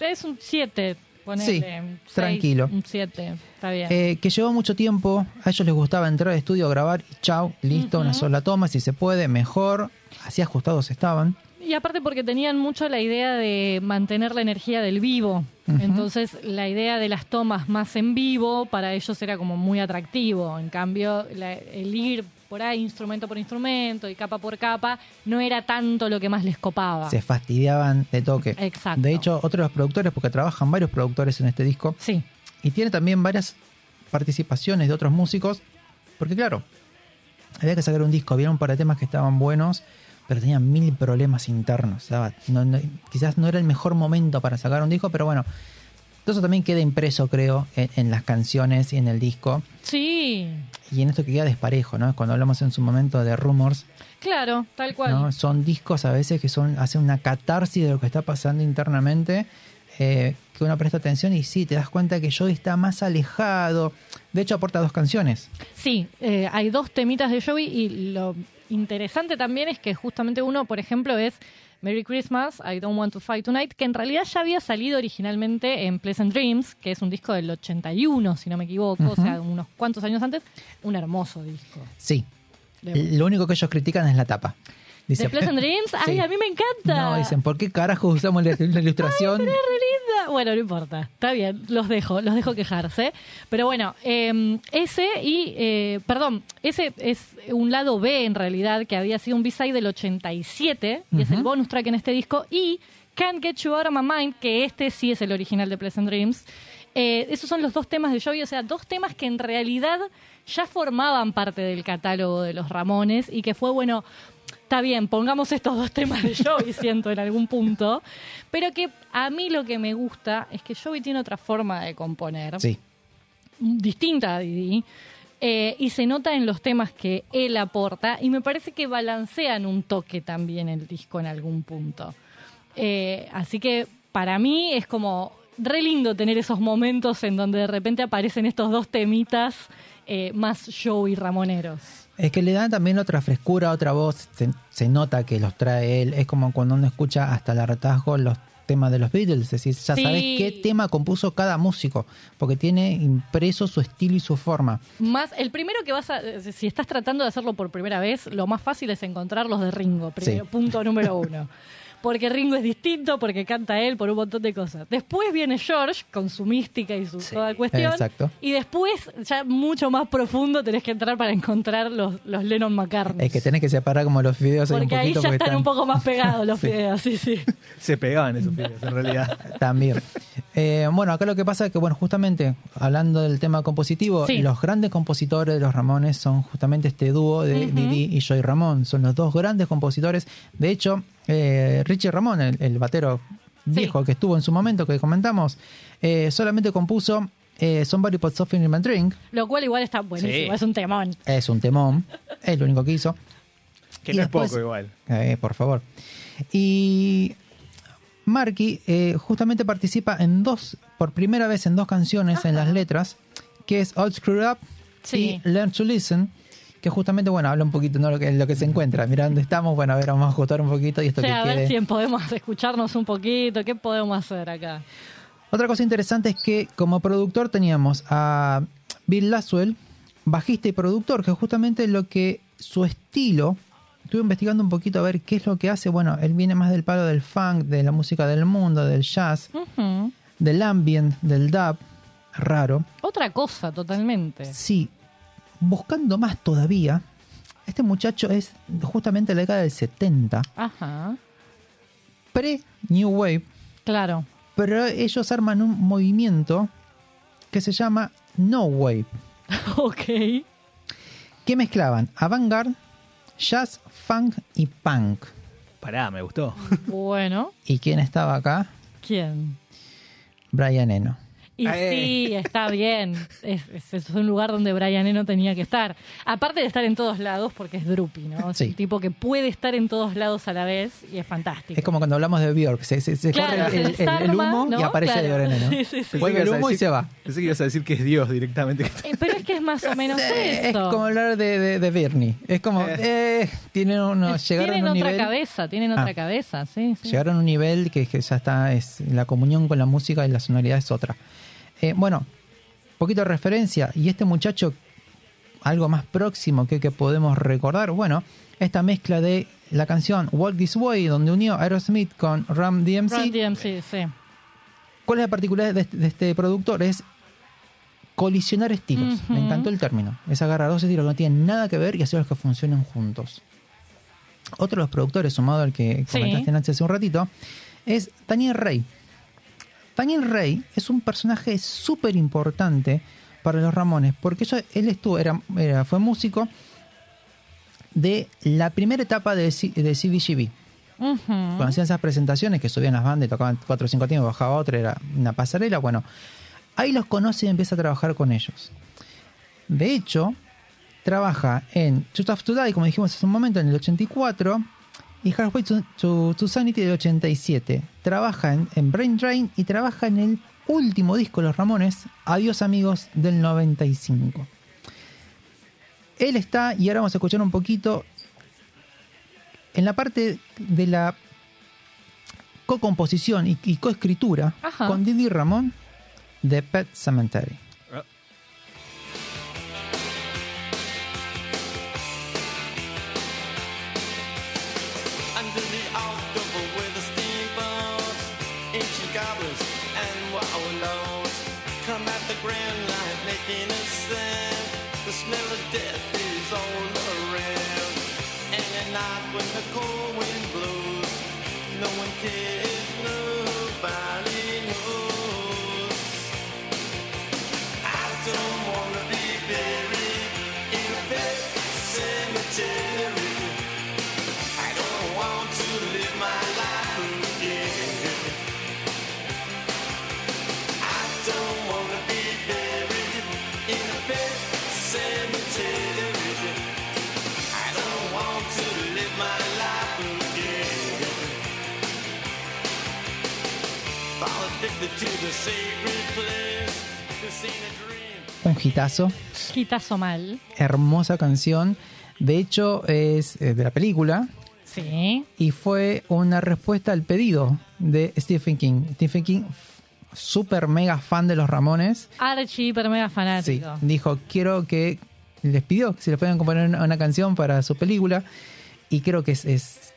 es un 7, ponele. Sí, seis, tranquilo. Un 7, está bien. eh, que llevó mucho tiempo. A ellos les gustaba entrar al estudio, grabar y chau, listo, una sola toma, si se puede, mejor. Así ajustados estaban. Y aparte porque tenían mucho la idea de mantener la energía del vivo. Entonces la idea de las tomas más en vivo para ellos era como muy atractivo. En cambio, la- el ir por ahí instrumento por instrumento y capa por capa no era tanto lo que más les copaba. Se fastidiaban de toque. Exacto. De hecho, otro de los productores, porque trabajan varios productores en este disco, Sí, y tiene también varias participaciones de otros músicos, porque claro, había que sacar un disco, había un par de temas que estaban buenos, pero tenían mil problemas internos. sea, no- no- quizás no era el mejor momento para sacar un disco, pero bueno, todo eso también queda impreso, creo, en, en las canciones y en el disco, sí, y en esto que queda desparejo, ¿no? Cuando hablamos en su momento de Rumors, claro, tal cual. ¿no? Son discos a veces que son hacen una catarsis de lo que está pasando internamente, eh, que uno presta atención y sí, te das cuenta que Joey está más alejado. De hecho, aporta dos canciones. Sí, eh, hay dos temitas de Joey y lo interesante también es que justamente uno, por ejemplo, es Merry Christmas, I Don't Want to Fight Tonight, que en realidad ya había salido originalmente en Pleasant Dreams, que es un disco del 81, si no me equivoco, o sea, unos cuantos años antes. Un hermoso disco. Sí. De, Lo único que ellos critican es la tapa. ¿De Pleasant Dreams? ¡Ay, Sí. a mí me encanta! No, dicen, ¿por qué carajo usamos la, la ilustración? Pero es re linda. Bueno, no importa. Está bien, los dejo, los dejo quejarse. Pero bueno, eh, ese y, eh, perdón, ese es un lado B en realidad, que había sido un B-side del 87, y es el bonus track en este disco, y Can't Get You Out of My Mind, que este sí es el original de Pleasant Dreams. Eh, esos son los dos temas de Joey, o sea, dos temas que en realidad ya formaban parte del catálogo de los Ramones y que fue, bueno, está bien, pongamos estos dos temas de Joey, siento, en algún punto, pero que a mí lo que me gusta es que Joey tiene otra forma de componer, Sí. distinta a Didi, eh, y se nota en los temas que él aporta, y me parece que balancean un toque también el disco en algún punto. Eh, así que para mí es como re lindo tener esos momentos en donde de repente aparecen estos dos temitas eh, más Joey Ramoneros. Es que le dan también otra frescura, otra voz. Se, se nota que los trae él. Es como cuando uno escucha hasta el hartazgo los temas de los Beatles. Es decir, ya Sí. sabes qué tema compuso cada músico. Porque tiene impreso su estilo y su forma. Más, el primero que vas a, si estás tratando de hacerlo por primera vez, lo más fácil es encontrar los de Ringo, primero, Sí. punto número uno. porque Ringo es distinto, porque canta él, por un montón de cosas. Después viene George con su mística y su toda cuestión. Exacto. Y después, ya mucho más profundo, tenés que entrar para encontrar los, los Lennon McCartney. Es que tenés que separar como los videos un porque ahí poquito ya porque están un poco más pegados los videos, sí, sí. Se pegaban esos videos, en realidad. También. Eh, bueno, acá lo que pasa es que, bueno, justamente hablando del tema compositivo, Sí. los grandes compositores de los Ramones son justamente este dúo de. Didi y Joy Ramón. Son los dos grandes compositores. De hecho, eh, Richie Ramón, el, el batero viejo que estuvo en su momento, que comentamos, eh, solamente compuso eh, Somebody Put Something in My Drink. Lo cual igual está buenísimo, Sí. es un temón. Es un temón. Es lo único que hizo. Que Y no después- es poco igual. Eh, por favor. Y Marky eh, justamente participa en dos, por primera vez en dos canciones en las letras, que es All Screwed Up Sí. y Learn to Listen, que justamente, bueno, habla un poquito ¿no? lo, que, lo que se encuentra. Mira dónde estamos, bueno, a ver, vamos a ajustar un poquito y esto O sea, que a quede. ver si podemos escucharnos un poquito, ¿qué podemos hacer acá? Otra cosa interesante es que como productor teníamos a Bill Laswell, bajista y productor, que justamente lo que su estilo, estuve investigando un poquito a ver qué es lo que hace, bueno, él viene más del palo del funk, de la música del mundo, del jazz, del ambient, del dub, raro. Otra cosa, totalmente. Sí, buscando más todavía, este muchacho es justamente de la década del 70, Ajá, pre-New Wave, claro. pero ellos arman un movimiento que se llama No Wave. ok. que mezclaban avant-garde, jazz, funk y punk. Pará, me gustó. Bueno, ¿Y quién estaba acá? ¿quién? Brian Eno. Y Eh. sí, está bien. Es, es- es un lugar donde Brian Eno tenía que estar. Aparte de estar en todos lados, porque es Drupi, ¿no? Es Sí. un tipo que puede estar en todos lados a la vez y es fantástico. Es como cuando hablamos de Björk, se, se- se Claro, corre el, el- se el humo y ¿no? aparece Claro. Brian Eno. Sí, sí, sí. Vuelve el humo y decir- se va. Pensé que ibas a decir que es Dios directamente. Eh, Pero es que es más o menos Sí, es eso. como hablar de, de, de Bernie. Es como, eh, tienen uno, llegaron tienen a un otra nivel, cabeza, tienen Ah. otra cabeza, sí, sí. llegaron a un nivel que, que ya está, es la comunión con la música y la sonoridad es otra. Eh, bueno, poquito de referencia. Y este muchacho, algo más próximo que, que podemos recordar, bueno, esta mezcla de la canción Walk This Way, donde unió Aerosmith con Ram DMC. Run DMC, sí. ¿Cuál es la particularidad de, este- de este productor? Es colisionar estilos. Me encantó el término. Es agarrar dos estilos que no tienen nada que ver y hacerlos que funcionen juntos. Otro de los productores, sumado al que Sí. comentaste Nancy hace un ratito, es Daniel Rey. Daniel Rey es un personaje súper importante para los Ramones, porque yo- él estuvo, era, era- fue músico de la primera etapa de, C- de CBGB. Ujú. Cuando hacían esas presentaciones que subían las bandas y tocaban cuatro o cinco tiempos, bajaba otra, era una pasarela, bueno, ahí los conoce y empieza a trabajar con ellos. De hecho, trabaja en Too Tough to Die, como dijimos hace un momento, en el 84, y Halfway to, to- to Sanity del 87. Trabaja en, en Brain Drain y trabaja en el último disco de Los Ramones, Adiós Amigos, del 95. Él está, y ahora vamos a escuchar un poquito, en la parte de la co-composición y, y coescritura con Didi Ramón de Pet Cemetery. No one cares, Un hitazo, Quitazo mal. hermosa canción. De hecho, es eh, de la película Sí. y fue una respuesta al pedido de Stephen King. Stephen King, súper mega fan de los Ramones, Archie, hiper mega sí, fanático. dijo, quiero que les pidió que si les pueden componer una, una canción para su película y creo que es, es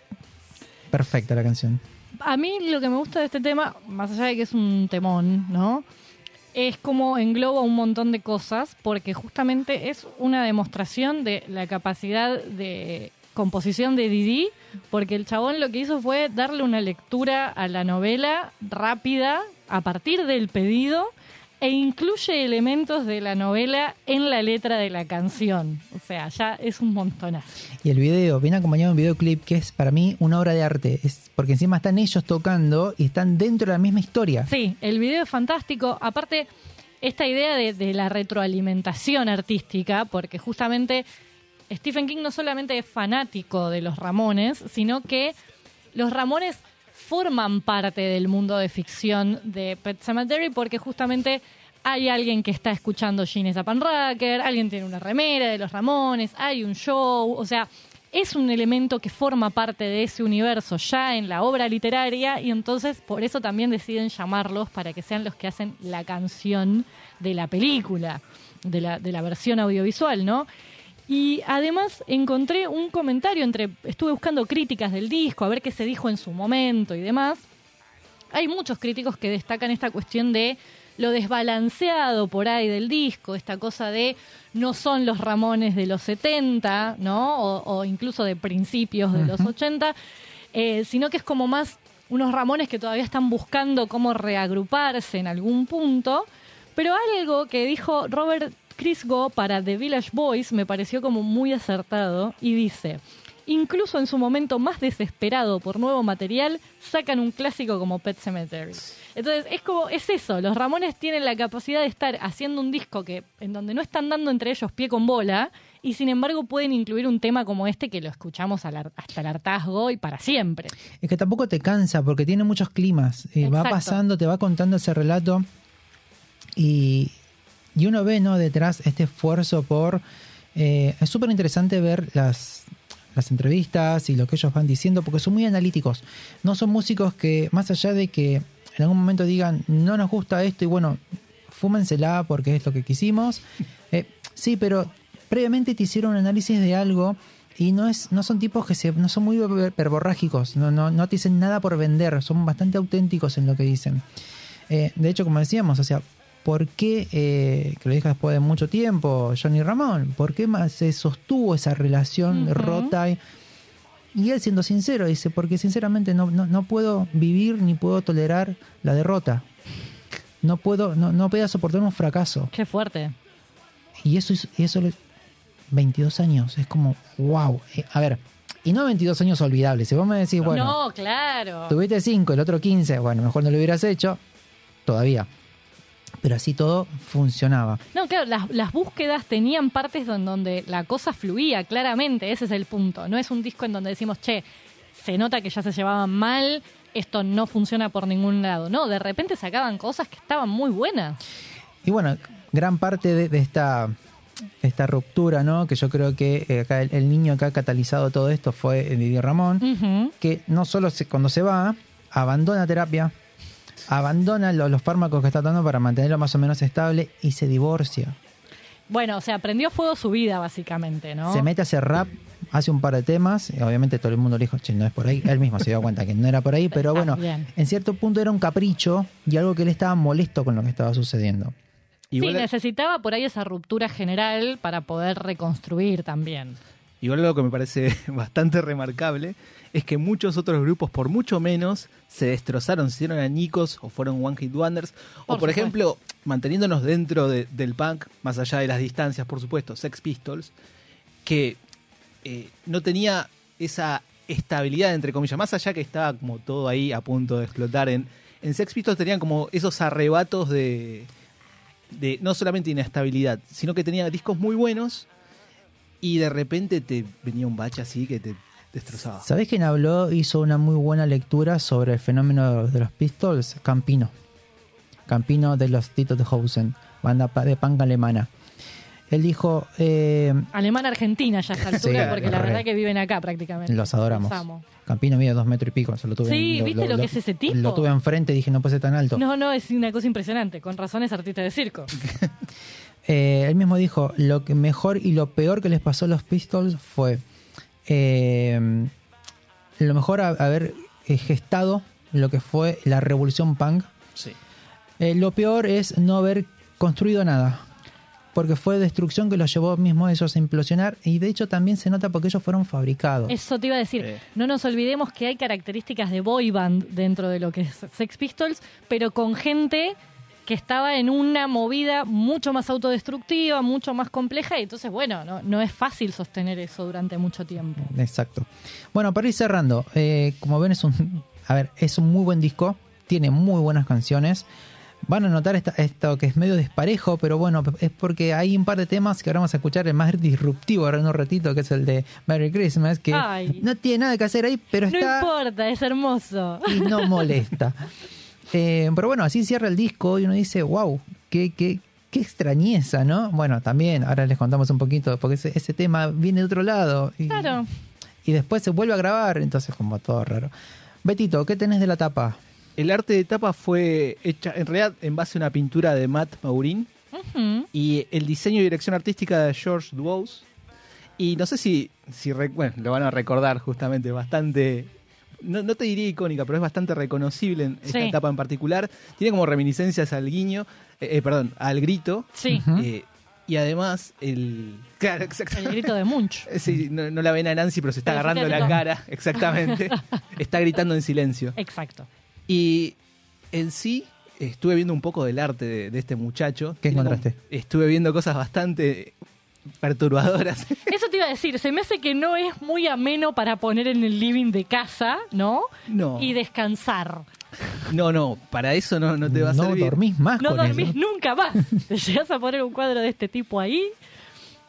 perfecta la canción. A mí lo que me gusta de este tema, más allá de que es un temón, ¿no? Es como engloba un montón de cosas, porque justamente es una demostración de la capacidad de composición de Didi, porque el chabón lo que hizo fue darle una lectura a la novela rápida a partir del pedido e incluye elementos de la novela en la letra de la canción. O sea, ya es un montonazo. Y el video viene acompañado de un videoclip que es para mí una obra de arte. Es porque encima están ellos tocando y están dentro de la misma historia. Sí, el video es fantástico. Aparte, esta idea de, de la retroalimentación artística, porque justamente Stephen King no solamente es fanático de los Ramones, sino que los Ramones forman parte del mundo de ficción de Pet Sematary porque justamente hay alguien que está escuchando Gene Zappanracker, alguien tiene una remera de los Ramones, hay un show, o sea, es un elemento que forma parte de ese universo ya en la obra literaria y entonces por eso también deciden llamarlos para que sean los que hacen la canción de la película, de la, de la versión audiovisual, ¿no? Y además encontré un comentario entre, estuve buscando críticas del disco, a ver qué se dijo en su momento y demás. Hay muchos críticos que destacan esta cuestión de lo desbalanceado por ahí del disco, esta cosa de no son los Ramones de los 70, ¿no? O, o incluso de principios de los 80, eh, sino que es como más unos Ramones que todavía están buscando cómo reagruparse en algún punto. Pero algo que dijo Robert Crisgo para The Village Boys me pareció como muy acertado y dice, incluso en su momento más desesperado por nuevo material, sacan un clásico como Pet Cemetery. Entonces, es como, es eso, los Ramones tienen la capacidad de estar haciendo un disco que, en donde no están dando entre ellos pie con bola, y sin embargo pueden incluir un tema como este que lo escuchamos hasta el hartazgo y para siempre. Es que tampoco te cansa porque tiene muchos climas. Eh, va pasando, te va contando ese relato y, y uno ve ¿no? detrás este esfuerzo por... eh, es súper interesante ver las, las entrevistas y lo que ellos van diciendo porque son muy analíticos. No son músicos que, más allá de que en algún momento digan, no nos gusta esto y bueno, fúmensela porque es lo que quisimos. Eh, sí, pero previamente te hicieron un análisis de algo y no es no son tipos que se no son muy verborrágicos, no, no, no te dicen nada por vender, son bastante auténticos en lo que dicen. Eh, de hecho, como decíamos, o sea, ¿por qué, eh, que lo dije después de mucho tiempo, Johnny Ramón, por qué más se sostuvo esa relación Ujú. rota? Y, y él siendo sincero, dice, porque sinceramente no, no, no puedo vivir ni puedo tolerar la derrota. No puedo, no, no puedo soportar un fracaso. Qué fuerte. Y eso, es- y eso, le- 22 años, es como, wow. Eh, a ver, y no 22 años olvidables. Si vos me decís, bueno, no, claro. tuviste 5, el otro 15, bueno, mejor no lo hubieras hecho, todavía. Pero así todo funcionaba. No, claro, las, las búsquedas tenían partes don- donde la cosa fluía, claramente, ese es el punto. No es un disco en donde decimos, che, se nota que ya se llevaban mal, esto no funciona por ningún lado. No, de repente sacaban cosas que estaban muy buenas. Y bueno, gran parte de, de esta, esta ruptura, ¿no? Que yo creo que eh, acá el, el niño que ha catalizado todo esto fue Didier Ramón. Que no solo se- cuando se va, abandona terapia, abandona lo- los fármacos que está dando para mantenerlo más o menos estable y se divorcia. Bueno, o sea, prendió fuego su vida, básicamente, ¿no? Se mete a hacer rap, hace un par de temas, y obviamente todo el mundo le dijo, che, no es por ahí. Él mismo se dio cuenta que no era por ahí, pero bueno, bien. en cierto punto era un capricho y algo que él estaba molesto con lo que estaba sucediendo. Igual, sí, necesitaba por ahí esa ruptura general para poder reconstruir también. Igual algo que me parece bastante remarcable es que muchos otros grupos, por mucho menos, se destrozaron, se hicieron añicos o fueron One Hit Wonders. O, Por por supuesto. ejemplo, manteniéndonos dentro de- del punk, más allá de las distancias, por supuesto, Sex Pistols, que eh, no tenía esa estabilidad, entre comillas, más allá que estaba como todo ahí a punto de explotar. En, en Sex Pistols tenían como esos arrebatos de, de no solamente inestabilidad, sino que tenía discos muy buenos y de repente te venía un bache así que te destrozaba. ¿Sabés quién habló? Hizo una muy buena lectura sobre el fenómeno de los Pistols. Campino. Campino de los Titos de Hausen, banda de punk alemana. Él dijo, eh, Alemana-Argentina ya a esta altura, Sí, porque la re. verdad que viven acá prácticamente. los adoramos. Los. Campino mide dos metros y pico, se lo tuve Sí, ¿viste lo que es ese tipo? Lo tuve enfrente y dije, no puede ser tan alto. No, no, es una cosa impresionante. Con razón es artista de circo. Eh, él mismo dijo, lo que mejor y lo peor que les pasó a los Pistols fue eh, lo mejor a- haber eh, gestado lo que fue la revolución punk. Sí. Eh, lo peor es no haber construido nada. Porque fue destrucción que los llevó mismo a ellos a implosionar. Y de hecho también se nota porque ellos fueron fabricados. Eso te iba a decir. Sí. No nos olvidemos que hay características de boy band dentro de lo que es Sex Pistols, pero con gente que estaba en una movida mucho más autodestructiva, mucho más compleja, y entonces, bueno, no, no es fácil sostener eso durante mucho tiempo. Exacto. Bueno, para ir cerrando, eh, como ven es un, a ver, es un muy buen disco, tiene muy buenas canciones. Van a notar esta- esto que es medio desparejo, pero bueno, es porque hay un par de temas que ahora vamos a escuchar, el más disruptivo ahora en un ratito, que es el de Merry Christmas, que Ay. no tiene nada que hacer ahí, pero No está importa, es hermoso. y no molesta. Eh, pero bueno, así cierra el disco y uno dice, wow, qué, qué, qué extrañeza, ¿no? Bueno, también, ahora les contamos un poquito, porque ese, ese tema viene de otro lado. Y, Claro. y después se vuelve a grabar, entonces como todo raro. Betito, ¿qué tenés de la tapa? El arte de tapa fue hecha en realidad en base a una pintura de Matt Maurin y el diseño y dirección artística de George Duos. Y no sé si, si re- bueno, lo van a recordar justamente, bastante, no, no te diría icónica, pero es bastante reconocible en esta Sí. etapa en particular. Tiene como reminiscencias al guiño, eh, eh, perdón, al grito. Sí, eh, y además, el... Claro, exacto. el grito de Munch. Sí, no, no la ven a Nancy, pero se está Pero agarrando la cara, exactamente. está gritando en silencio. Exacto. Y en sí, estuve viendo un poco del arte de, de este muchacho. ¿Qué encontraste? Estuve viendo cosas bastante perturbadoras. Eso te iba a decir, se me hace que no es muy ameno para poner en el living de casa, ¿no? No. Y descansar. No, no, para eso no, no te va a no servir. dormís más No con dormís eso. nunca más. Te llegas a poner un cuadro de este tipo ahí.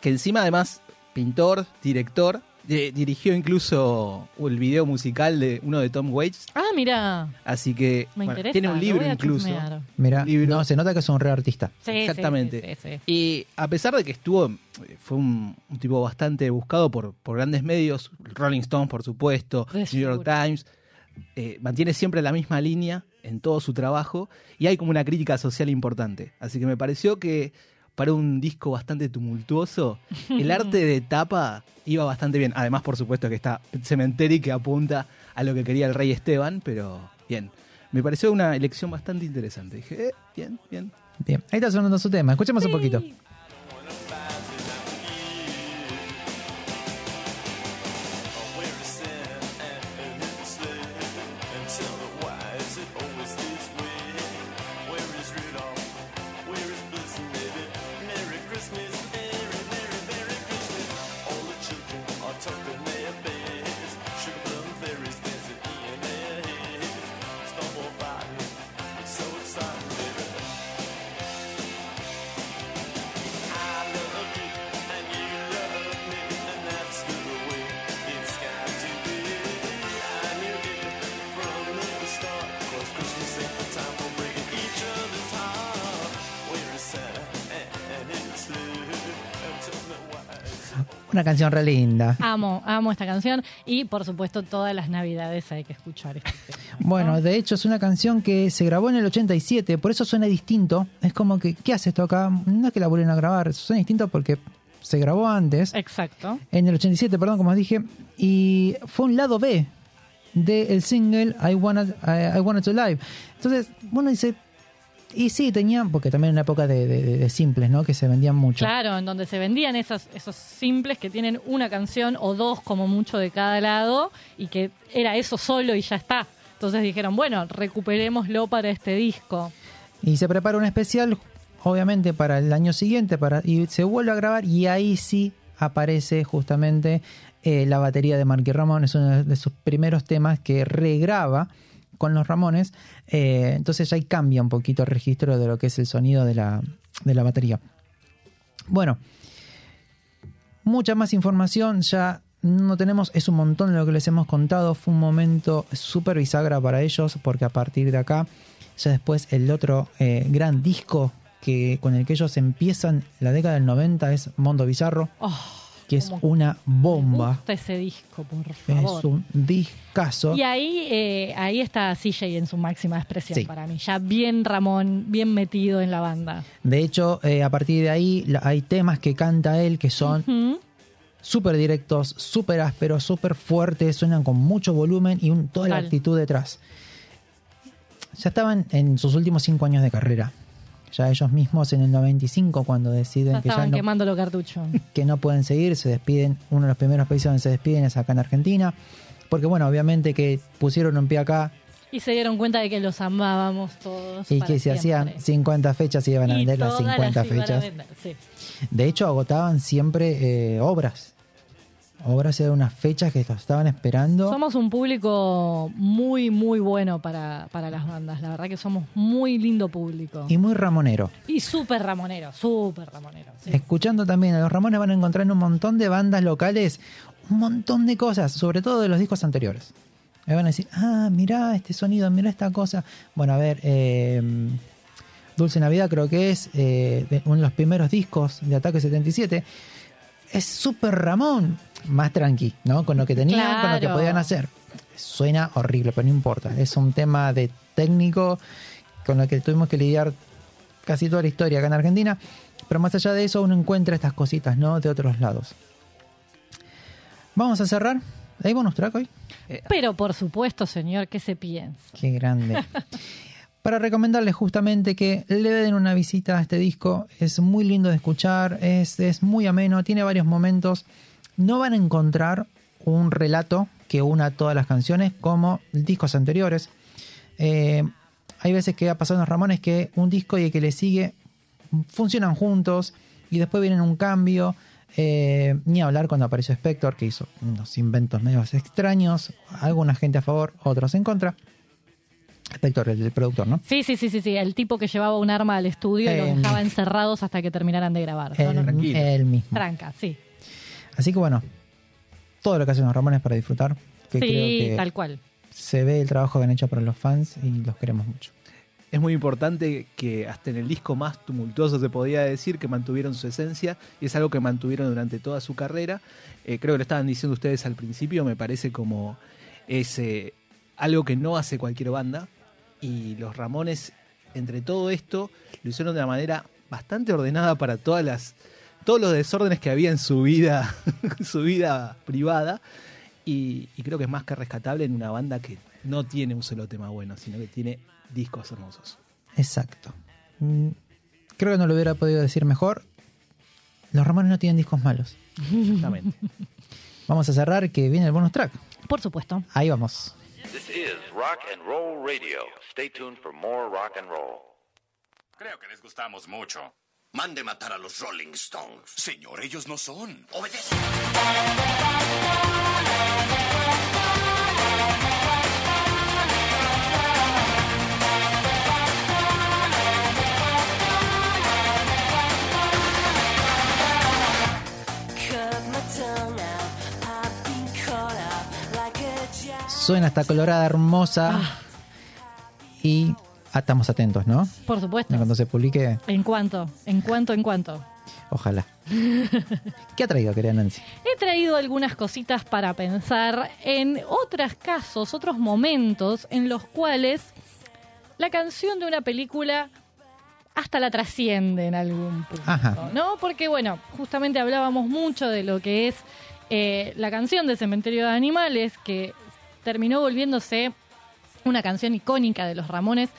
Que encima, además, pintor, director, eh, dirigió incluso el video musical de uno de Tom Waits. Ah, mira. Así que Me bueno, interesa. tiene un libro incluso. Mira, no, se nota que es un re artista. Sí, Exactamente. sí, sí, sí. Y a pesar de que estuvo, fue un, un tipo bastante buscado por, por grandes medios, Rolling Stone, por supuesto, De New York seguro. Times, eh, mantiene siempre la misma línea en todo su trabajo y hay como una crítica social importante. Así que me pareció que para un disco bastante tumultuoso, el arte de tapa iba bastante bien. Además, por supuesto, que está Cementerio que apunta a lo que quería el rey Esteban, pero bien. Me pareció una elección bastante interesante. Dije, eh, bien, bien. Bien, ahí está sonando su tema. Escuchemos un poquito. Una canción re linda. Amo, amo esta canción. Y por supuesto, todas las navidades hay que escuchar este tema. Bueno, de hecho es una canción que se grabó en el 87, por eso suena distinto. Es como que, ¿qué hace esto acá? No es que la vuelven a grabar, suena distinto porque se grabó antes, Exacto. en el 87, perdón, como dije, y fue un lado B del single I Wanna, I, I Wanna to Live. Entonces, bueno, dice, y sí, tenían, porque también en una época de, de- de simples, ¿no? Que se vendían mucho. Claro, en donde se vendían esos, esos simples que tienen una canción o dos como mucho de cada lado y que era eso solo y ya está. Entonces dijeron, bueno, recuperémoslo para este disco. Y se prepara un especial, obviamente, para el año siguiente, para y se vuelve a grabar y ahí sí aparece justamente eh, la batería de Marky Ramón. Es uno de sus primeros temas que regraba con los Ramones. Eh, entonces ahí cambia un poquito el registro de lo que es el sonido de la, de la batería. Bueno, mucha más información ya no tenemos, es un montón de lo que les hemos contado, fue un momento súper bisagra para ellos porque a partir de acá, ya después el otro eh, gran disco que, con el que ellos empiezan la década del 90 es Mondo Bizarro, Oh, que es una me bomba, gusta ese disco, por favor. es un discazo. Y ahí, eh, ahí está CJ en su máxima expresión Sí. para mí. Ya bien Ramón, bien metido en la banda. De hecho, eh, a partir de ahí la- hay temas que canta él que son Ujú. súper directos, súper ásperos, súper fuertes, suenan con mucho volumen y un- toda la actitud detrás. ya estaban en sus últimos cinco años de carrera. Ya ellos mismos en el 95 cuando deciden Ya que ya no, quemando los cartuchos. que no pueden seguir, se despiden. Uno de los primeros países donde se despiden es acá en Argentina. Porque bueno, obviamente que pusieron un pie acá Y se dieron cuenta de que los amábamos todos. y que si hacían siempre. 50 fechas iban a vender las todas 50 las iban a fechas. vender, sí. De hecho, agotaban siempre eh, obras. Obras eran unas fechas que estaban esperando. Somos un público muy, muy bueno para, para las bandas. La verdad que somos muy lindo público. Y muy ramonero. Y súper ramonero, súper ramonero. sí. Escuchando también a los Ramones van a encontrar en un montón de bandas locales un montón de cosas, sobre todo de los discos anteriores. Me van a decir, ah, mirá este sonido, mirá esta cosa. Bueno, a ver, eh, Dulce Navidad creo que es eh, de uno de los primeros discos de Ataque 77. Es súper Ramón, más tranqui, ¿no? Con lo que tenían, con lo que podían hacer. Suena horrible, pero no importa. Es un tema de técnico con lo que tuvimos que lidiar casi toda la historia acá en Argentina. Pero más allá de eso, uno encuentra estas cositas, ¿no? De otros lados. Vamos a cerrar. ¿Hay bonus track hoy? Pero por supuesto, señor, ¿qué se piensa? Qué grande. Para recomendarles justamente que le den una visita a este disco. Es muy lindo de escuchar, es, es muy ameno, tiene varios momentos. No van a encontrar un relato que una todas las canciones como discos anteriores. Eh, hay veces que ha pasado en los Ramones que un disco y el que le sigue funcionan juntos y después vienen un cambio. Eh, ni hablar cuando apareció Spector, que hizo unos inventos medios extraños. Alguna gente a favor, otros en contra. Spector, el, el productor, ¿no? Sí, sí, sí, sí, sí. El tipo que llevaba un arma al estudio y Eh, los dejaba encerrados hasta que terminaran de grabar. él mismo. Tranca, sí. Así que bueno, todo lo que hacen los Ramones para disfrutar. Que creo Sí, que tal cual. se ve el trabajo que han hecho para los fans y los queremos mucho. Es muy importante que hasta en el disco más tumultuoso se podía decir que mantuvieron su esencia y es algo que mantuvieron durante toda su carrera. Eh, creo que lo estaban diciendo ustedes al principio, me parece como es eh, algo que no hace cualquier banda y los Ramones entre todo esto lo hicieron de una manera bastante ordenada para todas las todos los desórdenes que había en su vida su vida privada y, y creo que es más que rescatable en una banda que no tiene un solo tema bueno, sino que tiene discos hermosos. Exacto. Mm, Creo que no lo hubiera podido decir mejor. Los Ramones no tienen discos malos. Exactamente. Vamos a cerrar que viene el bonus track. Por supuesto. Ahí vamos. This is Rock and Roll Radio. Stay tuned for more rock and roll. Creo que les gustamos mucho. Mande matar a los Rolling Stones. Señor, ellos no son. Obedece. Suena esta colorada hermosa. Ah. Y ah, estamos atentos, ¿no? Por supuesto. Cuando se publique, ¿En cuánto? ¿En cuánto? ¿En cuánto? ojalá. ¿Qué ha traído, querida Nancy? He traído algunas cositas para pensar en otros casos, otros momentos en los cuales la canción de una película hasta la trasciende en algún punto, Ajá. ¿no? Porque, bueno, justamente hablábamos mucho de lo que es eh, la canción de Cementerio de Animales, que terminó volviéndose una canción icónica de los Ramones,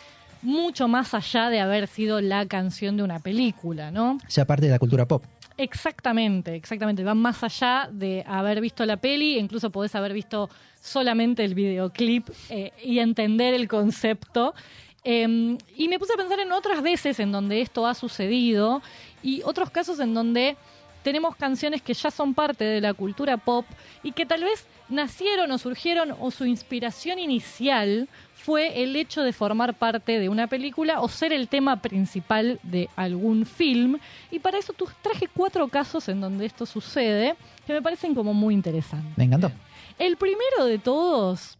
mucho más allá de haber sido la canción de una película, ¿no? Ya parte de la cultura pop. Exactamente, exactamente. Va más allá de haber visto la peli, incluso podés haber visto solamente el videoclip eh, y entender el concepto. Eh, y me puse a pensar en otras veces en donde esto ha sucedido y otros casos en donde tenemos canciones que ya son parte de la cultura pop y que tal vez nacieron o surgieron o su inspiración inicial fue el hecho de formar parte de una película o ser el tema principal de algún film. Y para eso traje cuatro casos en donde esto sucede que me parecen como muy interesantes. Me encantó. El primero de todos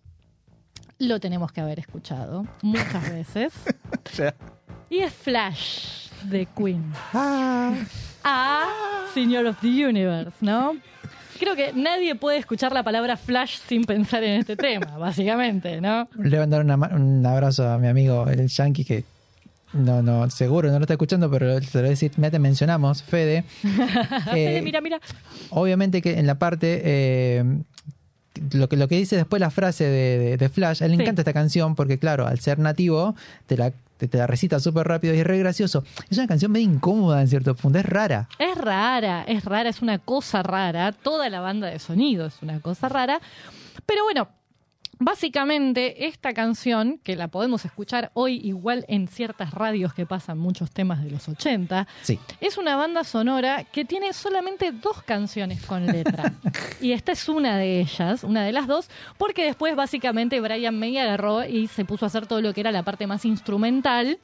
lo tenemos que haber escuchado muchas veces. Y es Flash de Queen. Ah, A Señor of the Universe, ¿no? Creo que nadie puede escuchar la palabra Flash sin pensar en este tema, básicamente, ¿no? le voy a dar una ma- un abrazo a mi amigo el Yankee que no, no, seguro no lo está escuchando, pero te lo voy a decir, ya te mencionamos, Fede. Fede, Eh, mira, mira. Obviamente que en la parte eh, lo que, lo que dice después la frase de, de- de Flash, a él le Sí. encanta esta canción porque, claro, al ser nativo, te la, te, te la recita súper rápido y es re gracioso. Es una canción medio incómoda en cierto punto, es rara. Es rara, es rara, es una cosa rara. Toda la banda de sonido es una cosa rara. Pero bueno, básicamente esta canción, que la podemos escuchar hoy igual en ciertas radios que pasan muchos temas de los 80, Sí. es una banda sonora que tiene solamente dos canciones con letra. y esta es una de ellas, una de las dos, porque después básicamente Brian May agarró y se puso a hacer todo lo que era la parte más instrumental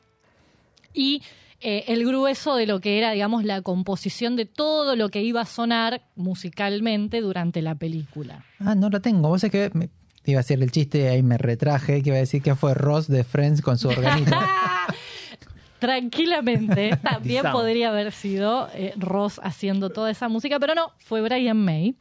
y eh, el grueso de lo que era, digamos, la composición de todo lo que iba a sonar musicalmente durante la película. Ah, no la tengo. Vos es que me- iba a hacer el chiste, ahí me retraje, que iba a decir que fue Ross de Friends con su organito. Tranquilamente, también podría haber sido eh, Ross haciendo toda esa música, pero no, fue Brian May.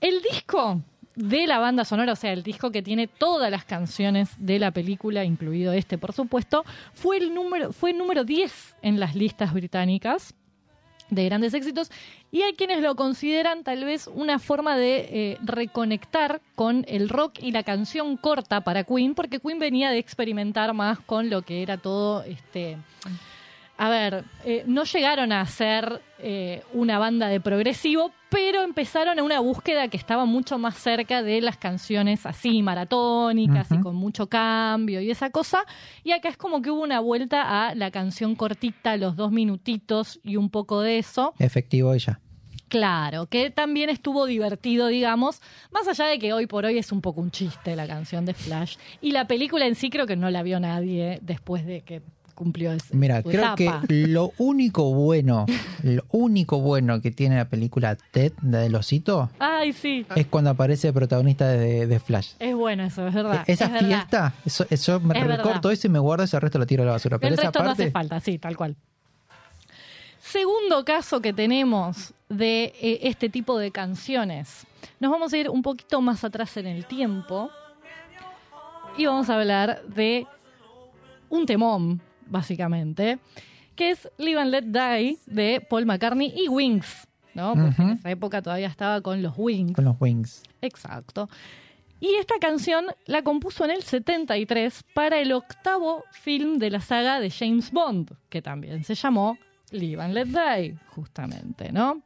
El disco de la banda sonora, o sea, el disco que tiene todas las canciones de la película, incluido este, por supuesto, fue el número, fue el número 10 en las listas británicas de grandes éxitos. Y hay quienes lo consideran tal vez una forma de eh, reconectar con el rock y la canción corta para Queen, porque Queen venía de experimentar más con lo que era todo este... A ver, eh, no llegaron a ser eh, una banda de progresivo, pero empezaron a una búsqueda que estaba mucho más cerca de las canciones así, maratónicas y con mucho cambio y esa cosa. Y acá es como que hubo una vuelta a la canción cortita, los dos minutitos y un poco de eso. Efectivo ella. Claro, que también estuvo divertido, digamos, más allá de que hoy por hoy es un poco un chiste la canción de Flash. Y la película en sí creo que no la vio nadie después de que cumplió ese, Mira, su creo etapa. que lo único bueno, lo único bueno que tiene la película Ted del osito Ay, sí, es cuando aparece el protagonista de, de Flash. es bueno eso, es verdad. E- Esa es fiesta, eso, eso me Es recorto eso y me guardo ese resto lo tiro a la basura. Pero El esa resto no parte, hace falta, sí, tal cual. Segundo caso que tenemos de eh, este tipo de canciones. Nos vamos a ir un poquito más atrás en el tiempo y vamos a hablar de un temón, básicamente, que es Live and Let Die de Paul McCartney y Wings, ¿no? Porque en esa época todavía estaba con los Wings. con los wings. Exacto. Y esta canción la compuso en el 73 para el octavo film de la saga de James Bond, que también se llamó Live and Let Die, justamente, ¿no?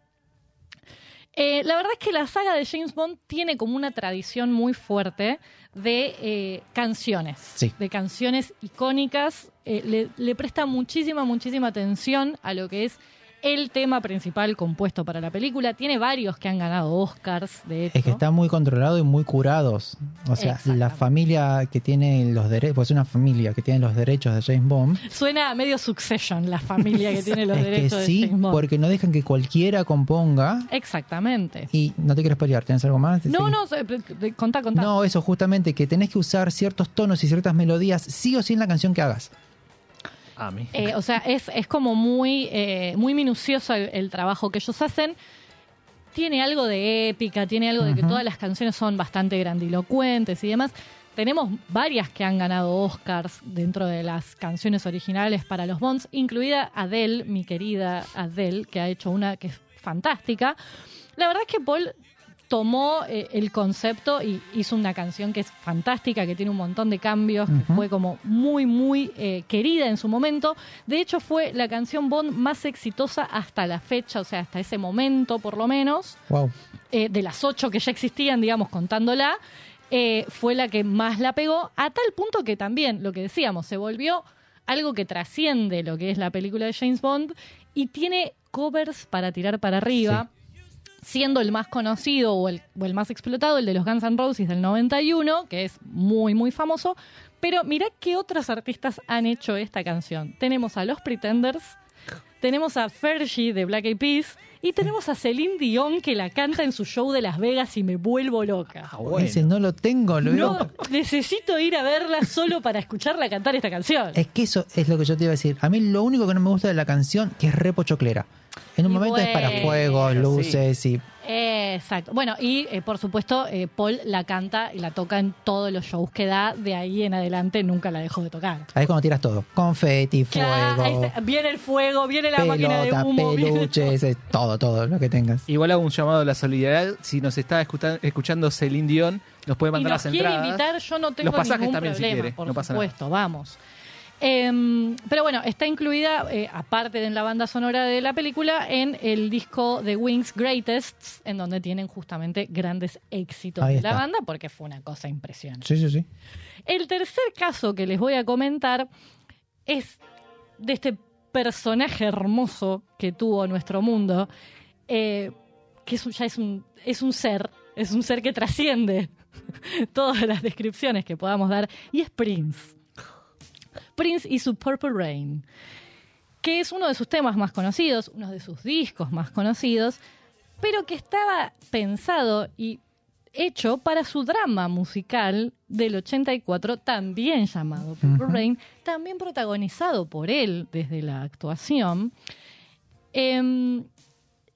Eh, la verdad es que la saga de James Bond tiene como una tradición muy fuerte de eh, canciones, Sí. de canciones icónicas. Eh, le, le presta muchísima, muchísima atención a lo que es el tema principal compuesto para la película. Tiene varios que han ganado Oscars, de hecho. Es que están muy controlados y muy curados. O sea, la familia que tiene los derechos, pues es una familia que tiene los derechos de James Bond. Suena medio Succession la familia que tiene los es que derechos sí, de James Bond. porque no dejan que cualquiera componga. Exactamente. Y no te quiero pelear, ¿tienes algo más? No, Sí. no, de- contá, contá. No, eso justamente, que tenés que usar ciertos tonos y ciertas melodías sí o sí en la canción que hagas. A mí. Eh, o sea, es, es como muy, eh, muy minucioso el, el trabajo que ellos hacen. Tiene algo de épica, tiene algo de que todas las canciones son bastante grandilocuentes y demás. Tenemos varias que han ganado Oscars dentro de las canciones originales para los Bonds, incluida Adele, mi querida Adele, que ha hecho una que es fantástica. La verdad es que Paul tomó eh, el concepto y hizo una canción que es fantástica, que tiene un montón de cambios, que fue como muy, muy eh, querida en su momento. De hecho, fue la canción Bond más exitosa hasta la fecha, o sea, hasta ese momento por lo menos, Wow. eh, de las ocho que ya existían, digamos, contándola, fue la que más la pegó, a tal punto que también, lo que decíamos, se volvió algo que trasciende lo que es la película de James Bond y tiene covers para tirar para arriba. Siendo el más conocido o el, o el más explotado, el de los Guns N' Roses del 91, que es muy, muy famoso. Pero mirá qué otros artistas han hecho esta canción. Tenemos a Los Pretenders, tenemos a Fergie de Black Eyed Peas y tenemos a Celine Dion que la canta en su show de Las Vegas y me vuelvo loca. Ah, bueno. Ese no lo tengo, lo No, veo. necesito ir a verla solo para escucharla cantar esta canción. Es que eso es lo que yo te iba a decir. A mí lo único que no me gusta de la canción que es re pochoclera. En un Y momento es para bueno, fuegos, sí. luces y Es Exacto. Bueno, y eh, por supuesto, eh, Paul la canta y la toca en todos los shows que da. De ahí en adelante nunca la dejó de tocar. Ahí es cuando tiras todo. Confeti, fuego, Claro, ahí está. viene el fuego, viene la máquina de pelota, humo. peluches, es todo, todo lo que tengas. Igual hago un llamado a la solidaridad. Si nos está escuta- escuchando Celine Dion, nos puede y mandar nos las quiere entradas. invitar, yo no tengo Los pasajes ningún también, si problema, quiere, por no pasa nada. supuesto, vamos. Em, pero bueno, está incluida, eh, aparte de en la banda sonora de la película, en el disco de Wings Greatest, en donde tienen justamente grandes éxitos Ahí de la banda, porque fue una cosa impresionante. Sí, sí, sí. El tercer caso que les voy a comentar es de este personaje hermoso que tuvo nuestro mundo, eh, que es ya es un, es un ser, es un ser que trasciende todas las descripciones que podamos dar, y es Prince. Prince y su Purple Rain, que es uno de sus temas más conocidos, uno de sus discos más conocidos, pero que estaba pensado y hecho para su drama musical del 84, también llamado Purple. Rain, también protagonizado por él desde la actuación. Em,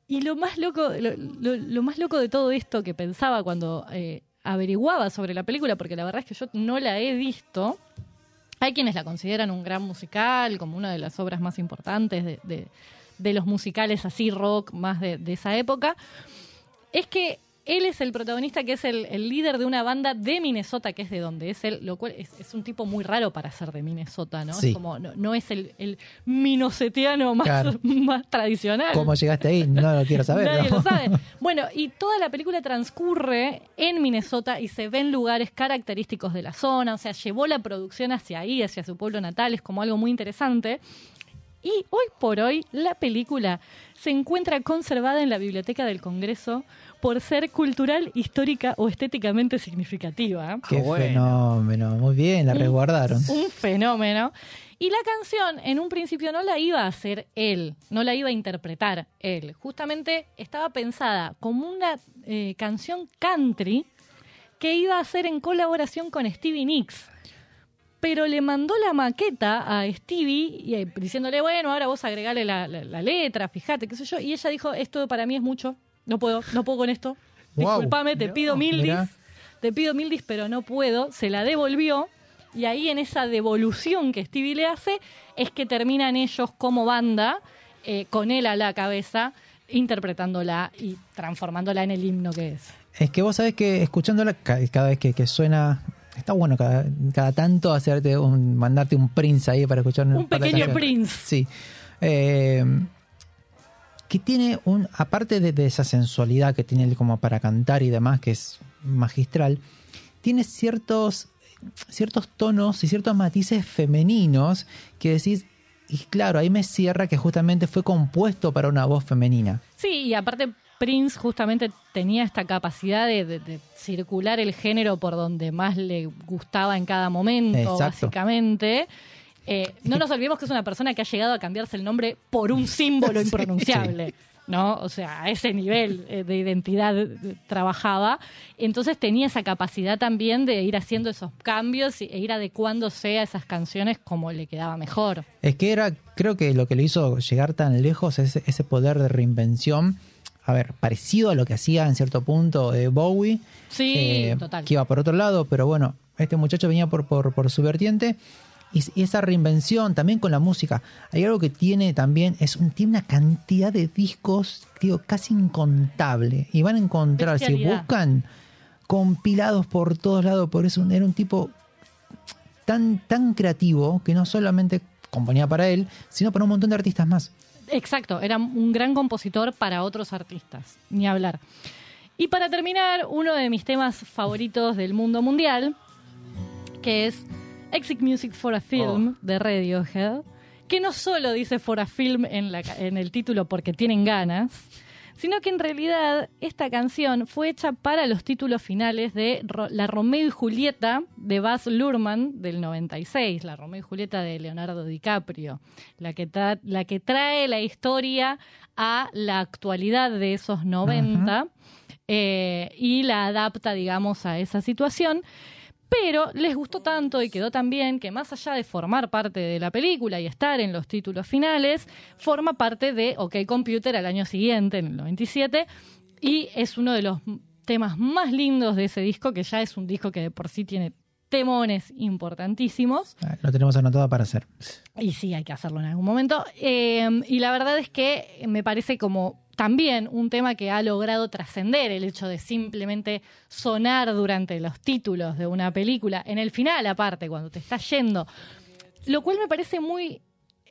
y lo más loco, lo, lo- lo más loco de todo esto que pensaba cuando eh, averiguaba sobre la película, porque la verdad es que yo no la he visto. Hay quienes la consideran un gran musical, como una de las obras más importantes de, de- de los musicales así rock más de, de esa época. Es que él es el protagonista, que es el, el líder de una banda de Minnesota, que es de donde es él, lo cual es, es un tipo muy raro para ser de Minnesota, ¿no? Sí. Es como, no, no es el, el minosetiano más, Claro. más tradicional. ¿Cómo llegaste ahí? No lo quiero saber. Nadie ¿no? lo sabe. Bueno, y toda la película transcurre en Minnesota y se ven lugares característicos de la zona, o sea, llevó la producción hacia ahí, hacia su pueblo natal, es como algo muy interesante. Y hoy por hoy la película se encuentra conservada en la Biblioteca del Congreso por ser cultural, histórica o estéticamente significativa. Qué Ah, bueno. fenómeno. Muy bien, la resguardaron. Un fenómeno. Y la canción en un principio no la iba a hacer él, no la iba a interpretar él. Justamente estaba pensada como una eh, canción country que iba a hacer en colaboración con Stevie Nicks. Pero le mandó la maqueta a Stevie y, eh, diciéndole, bueno, ahora vos agregale la, la- la letra, fíjate, qué sé yo. Y ella dijo, esto para mí es mucho, no puedo, no puedo con esto. Wow. Disculpame, te pido mil dis, te pido mil dis, pero no puedo. Se la devolvió y ahí en esa devolución que Stevie le hace es que terminan ellos como banda, eh, con él a la cabeza, interpretándola y transformándola en el himno que es. Es que vos sabés que escuchándola ca- cada vez que, que suena. Está bueno cada, cada tanto hacerte un, mandarte un Prince ahí para escuchar Un pequeño. Prince. Sí. Eh, que tiene un. Aparte de, de esa sensualidad que tiene él como para cantar y demás, que es magistral, tiene ciertos, ciertos tonos y ciertos matices femeninos que decís. Y claro, ahí me cierra que justamente fue compuesto para una voz femenina. Sí, y aparte Prince justamente tenía esta capacidad de, de- de circular el género por donde más le gustaba en cada momento, Exacto. básicamente. Eh, no nos olvidemos que es una persona que ha llegado a cambiarse el nombre por un símbolo Sí, impronunciable. ¿No? O sea, a ese nivel eh, de identidad trabajaba. Entonces tenía esa capacidad también de ir haciendo esos cambios e ir adecuándose a esas canciones como le quedaba mejor. Es que era, creo que lo que le hizo llegar tan lejos es ese, ese poder de reinvención. A ver, parecido a lo que hacía en cierto punto eh, Bowie. Sí, eh, total. Que iba por otro lado, pero bueno, este muchacho venía por, por, por su vertiente. Y, esa reinvención también con la música. Hay algo que tiene también, es un, tiene una cantidad de discos, digo, casi incontable. Y van a encontrar, si buscan, compilados por todos lados. Por eso era un tipo tan, tan creativo que no solamente componía para él, sino para un montón de artistas más. Exacto, era un gran compositor para otros artistas, ni hablar. Y para terminar, uno de mis temas favoritos del mundo mundial, que es Exit Music for a Film de Radiohead, que no solo dice for a film en, la en el título porque tienen ganas, sino que en realidad esta canción fue hecha para los títulos finales de La Romeo y Julieta de Baz Luhrmann del 96, La Romeo y Julieta de Leonardo DiCaprio, la que, tra- la que trae la historia a la actualidad de esos 90 eh, y la adapta, digamos, a esa situación. Pero les gustó tanto y quedó tan bien que más allá de formar parte de la película y estar en los títulos finales, forma parte de OK Computer al año siguiente, en el 97, y es uno de los temas más lindos de ese disco, que ya es un disco que de por sí tiene temones importantísimos. Ah, Lo tenemos anotado para hacer. Y sí, hay que hacerlo en algún momento. Eh, y la verdad es que me parece como también un tema que ha logrado trascender el hecho de simplemente sonar durante los títulos de una película, en el final aparte, cuando te estás yendo, lo cual me parece muy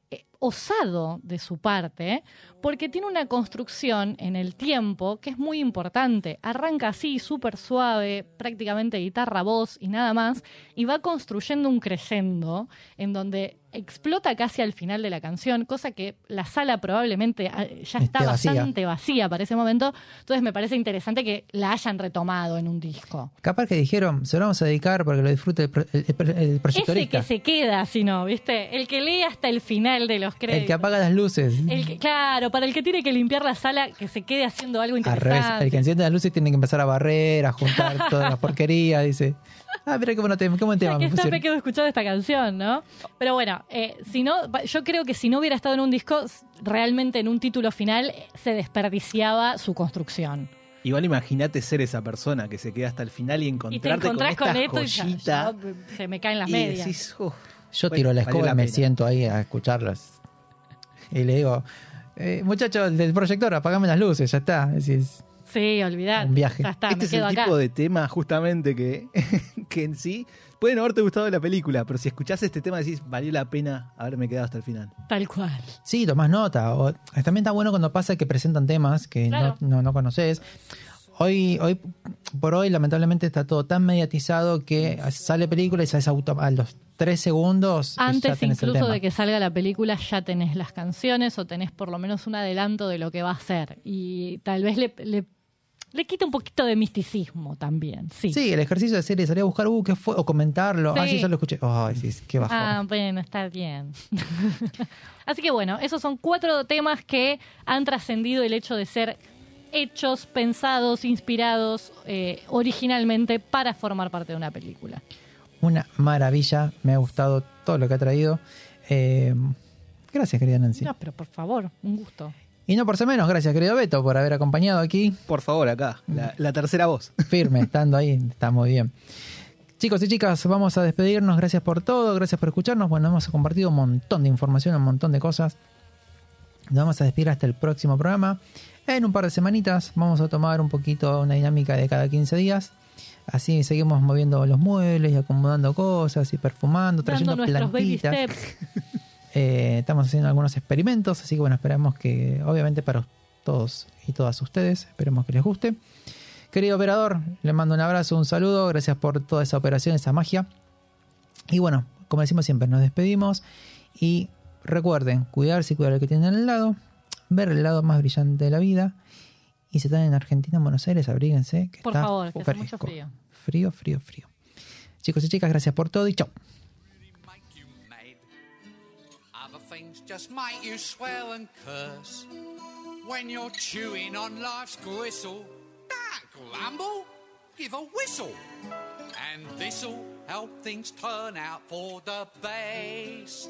eh, osado de su parte, porque tiene una construcción en el tiempo que es muy importante. Arranca así, súper suave, prácticamente guitarra, voz y nada más, y va construyendo un crescendo en donde explota casi al final de la canción, cosa que la sala probablemente ah, ya está Esté bastante vacía para ese momento. Entonces me parece interesante que la hayan retomado en un disco. Capaz que dijeron, se lo vamos a dedicar para que lo disfrute el, el- el- el Ese que se queda, si no, ¿viste? El que lee hasta el final de los créditos. El que apaga las luces. El que- claro, para el que tiene que limpiar la sala, que se quede haciendo algo Al interesante. revés, el que enciende las luces tiene que empezar a barrer, a juntar todas las porquerías. Dice, ah, mira qué, bueno tema, qué buen tema. Que está pusieron". me quedo escuchando esta canción, ¿no? Pero bueno, eh, si no, yo creo que si no hubiera estado en un disco, realmente en un título final eh, se desperdiciaba su construcción. Igual imagínate ser esa persona que se queda hasta el final y Y te encontrarte encontrás con con, esta esto y ya- joyita. ya se me caen las y medias. decís, "Uf, Yo bueno, tiro la escoba la y me pena". siento ahí a escucharlas. Y le digo, eh, muchachos del proyector, apagame las luces, ya está. Sí, olvidate. Un viaje. Ya está, este me es el acá. tipo de tema justamente que, que en sí pueden haberte gustado la película, pero si escuchás este tema decís, valió la pena haberme quedado hasta el final. Tal cual. sí, tomás nota. O, también está bueno cuando pasa que presentan temas que Claro. no, no, no conoces. Hoy, hoy, por hoy, lamentablemente está todo tan mediatizado que sale película y sabes auto- a los tres segundos ya Antes el incluso tema. de que salga la película ya tenés las canciones o tenés por lo menos un adelanto de lo que va a ser. Y tal vez le, le, le quita un poquito de misticismo también. Sí. Sí, el ejercicio de serie, salir a buscar, uh, ¿qué fue? O comentarlo. Ah, Sí. ya lo escuché. Ay, sí, qué bajón. Ah, bueno, está bien. Así que bueno, esos son cuatro temas que han trascendido el hecho de ser hechos, pensados, inspirados eh, originalmente para formar parte de una película. Una maravilla. Me ha gustado todo lo que ha traído. Eh, gracias, querida Nancy. No, pero por favor, un gusto. Y no por ser menos, gracias, querido Beto, por haber acompañado aquí. Por favor, acá, la, la tercera voz. Firme, estando ahí. Está muy bien. Chicos y chicas, vamos a despedirnos. Gracias por todo, gracias por escucharnos. Bueno, hemos compartido un montón de información, un montón de cosas. Nos vamos a despedir hasta el próximo programa. En un par de semanitas vamos a tomar un poquito una dinámica de cada 15 días. Así seguimos moviendo los muebles y acomodando cosas y perfumando, trayendo Dando nuestros baby plantitas. steps. Eh, estamos haciendo algunos experimentos, así que bueno, esperamos que, obviamente para todos y todas ustedes, esperemos que les guste. Querido operador, le mando un abrazo, un saludo, gracias por toda esa operación, esa magia. Y bueno, como decimos siempre, nos despedimos y recuerden cuidarse y cuidar al que tienen al lado, ver el lado más brillante de la vida. Y si están en Argentina, en Buenos Aires, abríguense. Que Por está favor, que hace mucho frío. Frío, frío, frío. Chicos y chicas, gracias por todo y chao. make you mad. Other things just make you swear and curse. When you're chewing on life's gristle, grumble, give a whistle. And this'll help things turn out for the best.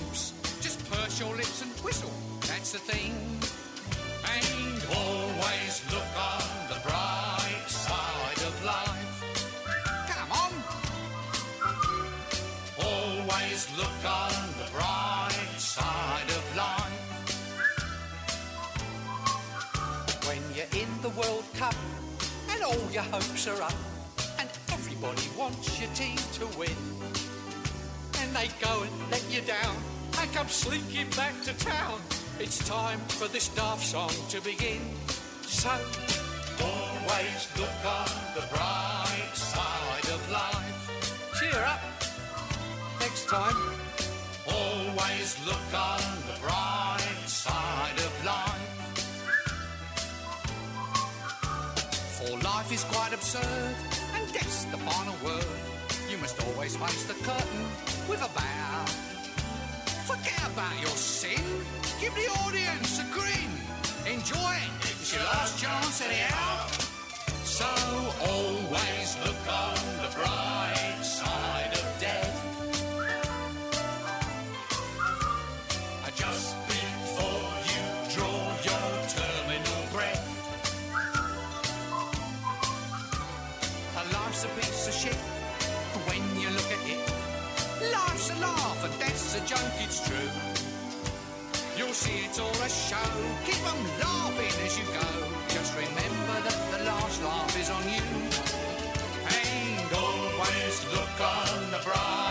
Your lips and whistle, that's the thing. And always look on the bright side of life. Come on! Always look on the bright side of life. When you're in the World Cup and all your hopes are up, and everybody wants your team to win, and they go and let you down and come slinking back to town. It's time for this daft song to begin. So, always look on the bright side of life. Cheer up! next time. Always look on the bright side of life. For life Life is quite absurd, and death's the final word. You must always face the curtain with a bow. Forget about your sin. Give the audience a grin. Enjoy it. It's your last chance anyhow. So always look on the bright see it's all a show. Keep 'em laughing as you go. Just remember that the last laugh is on you. And always look on the bright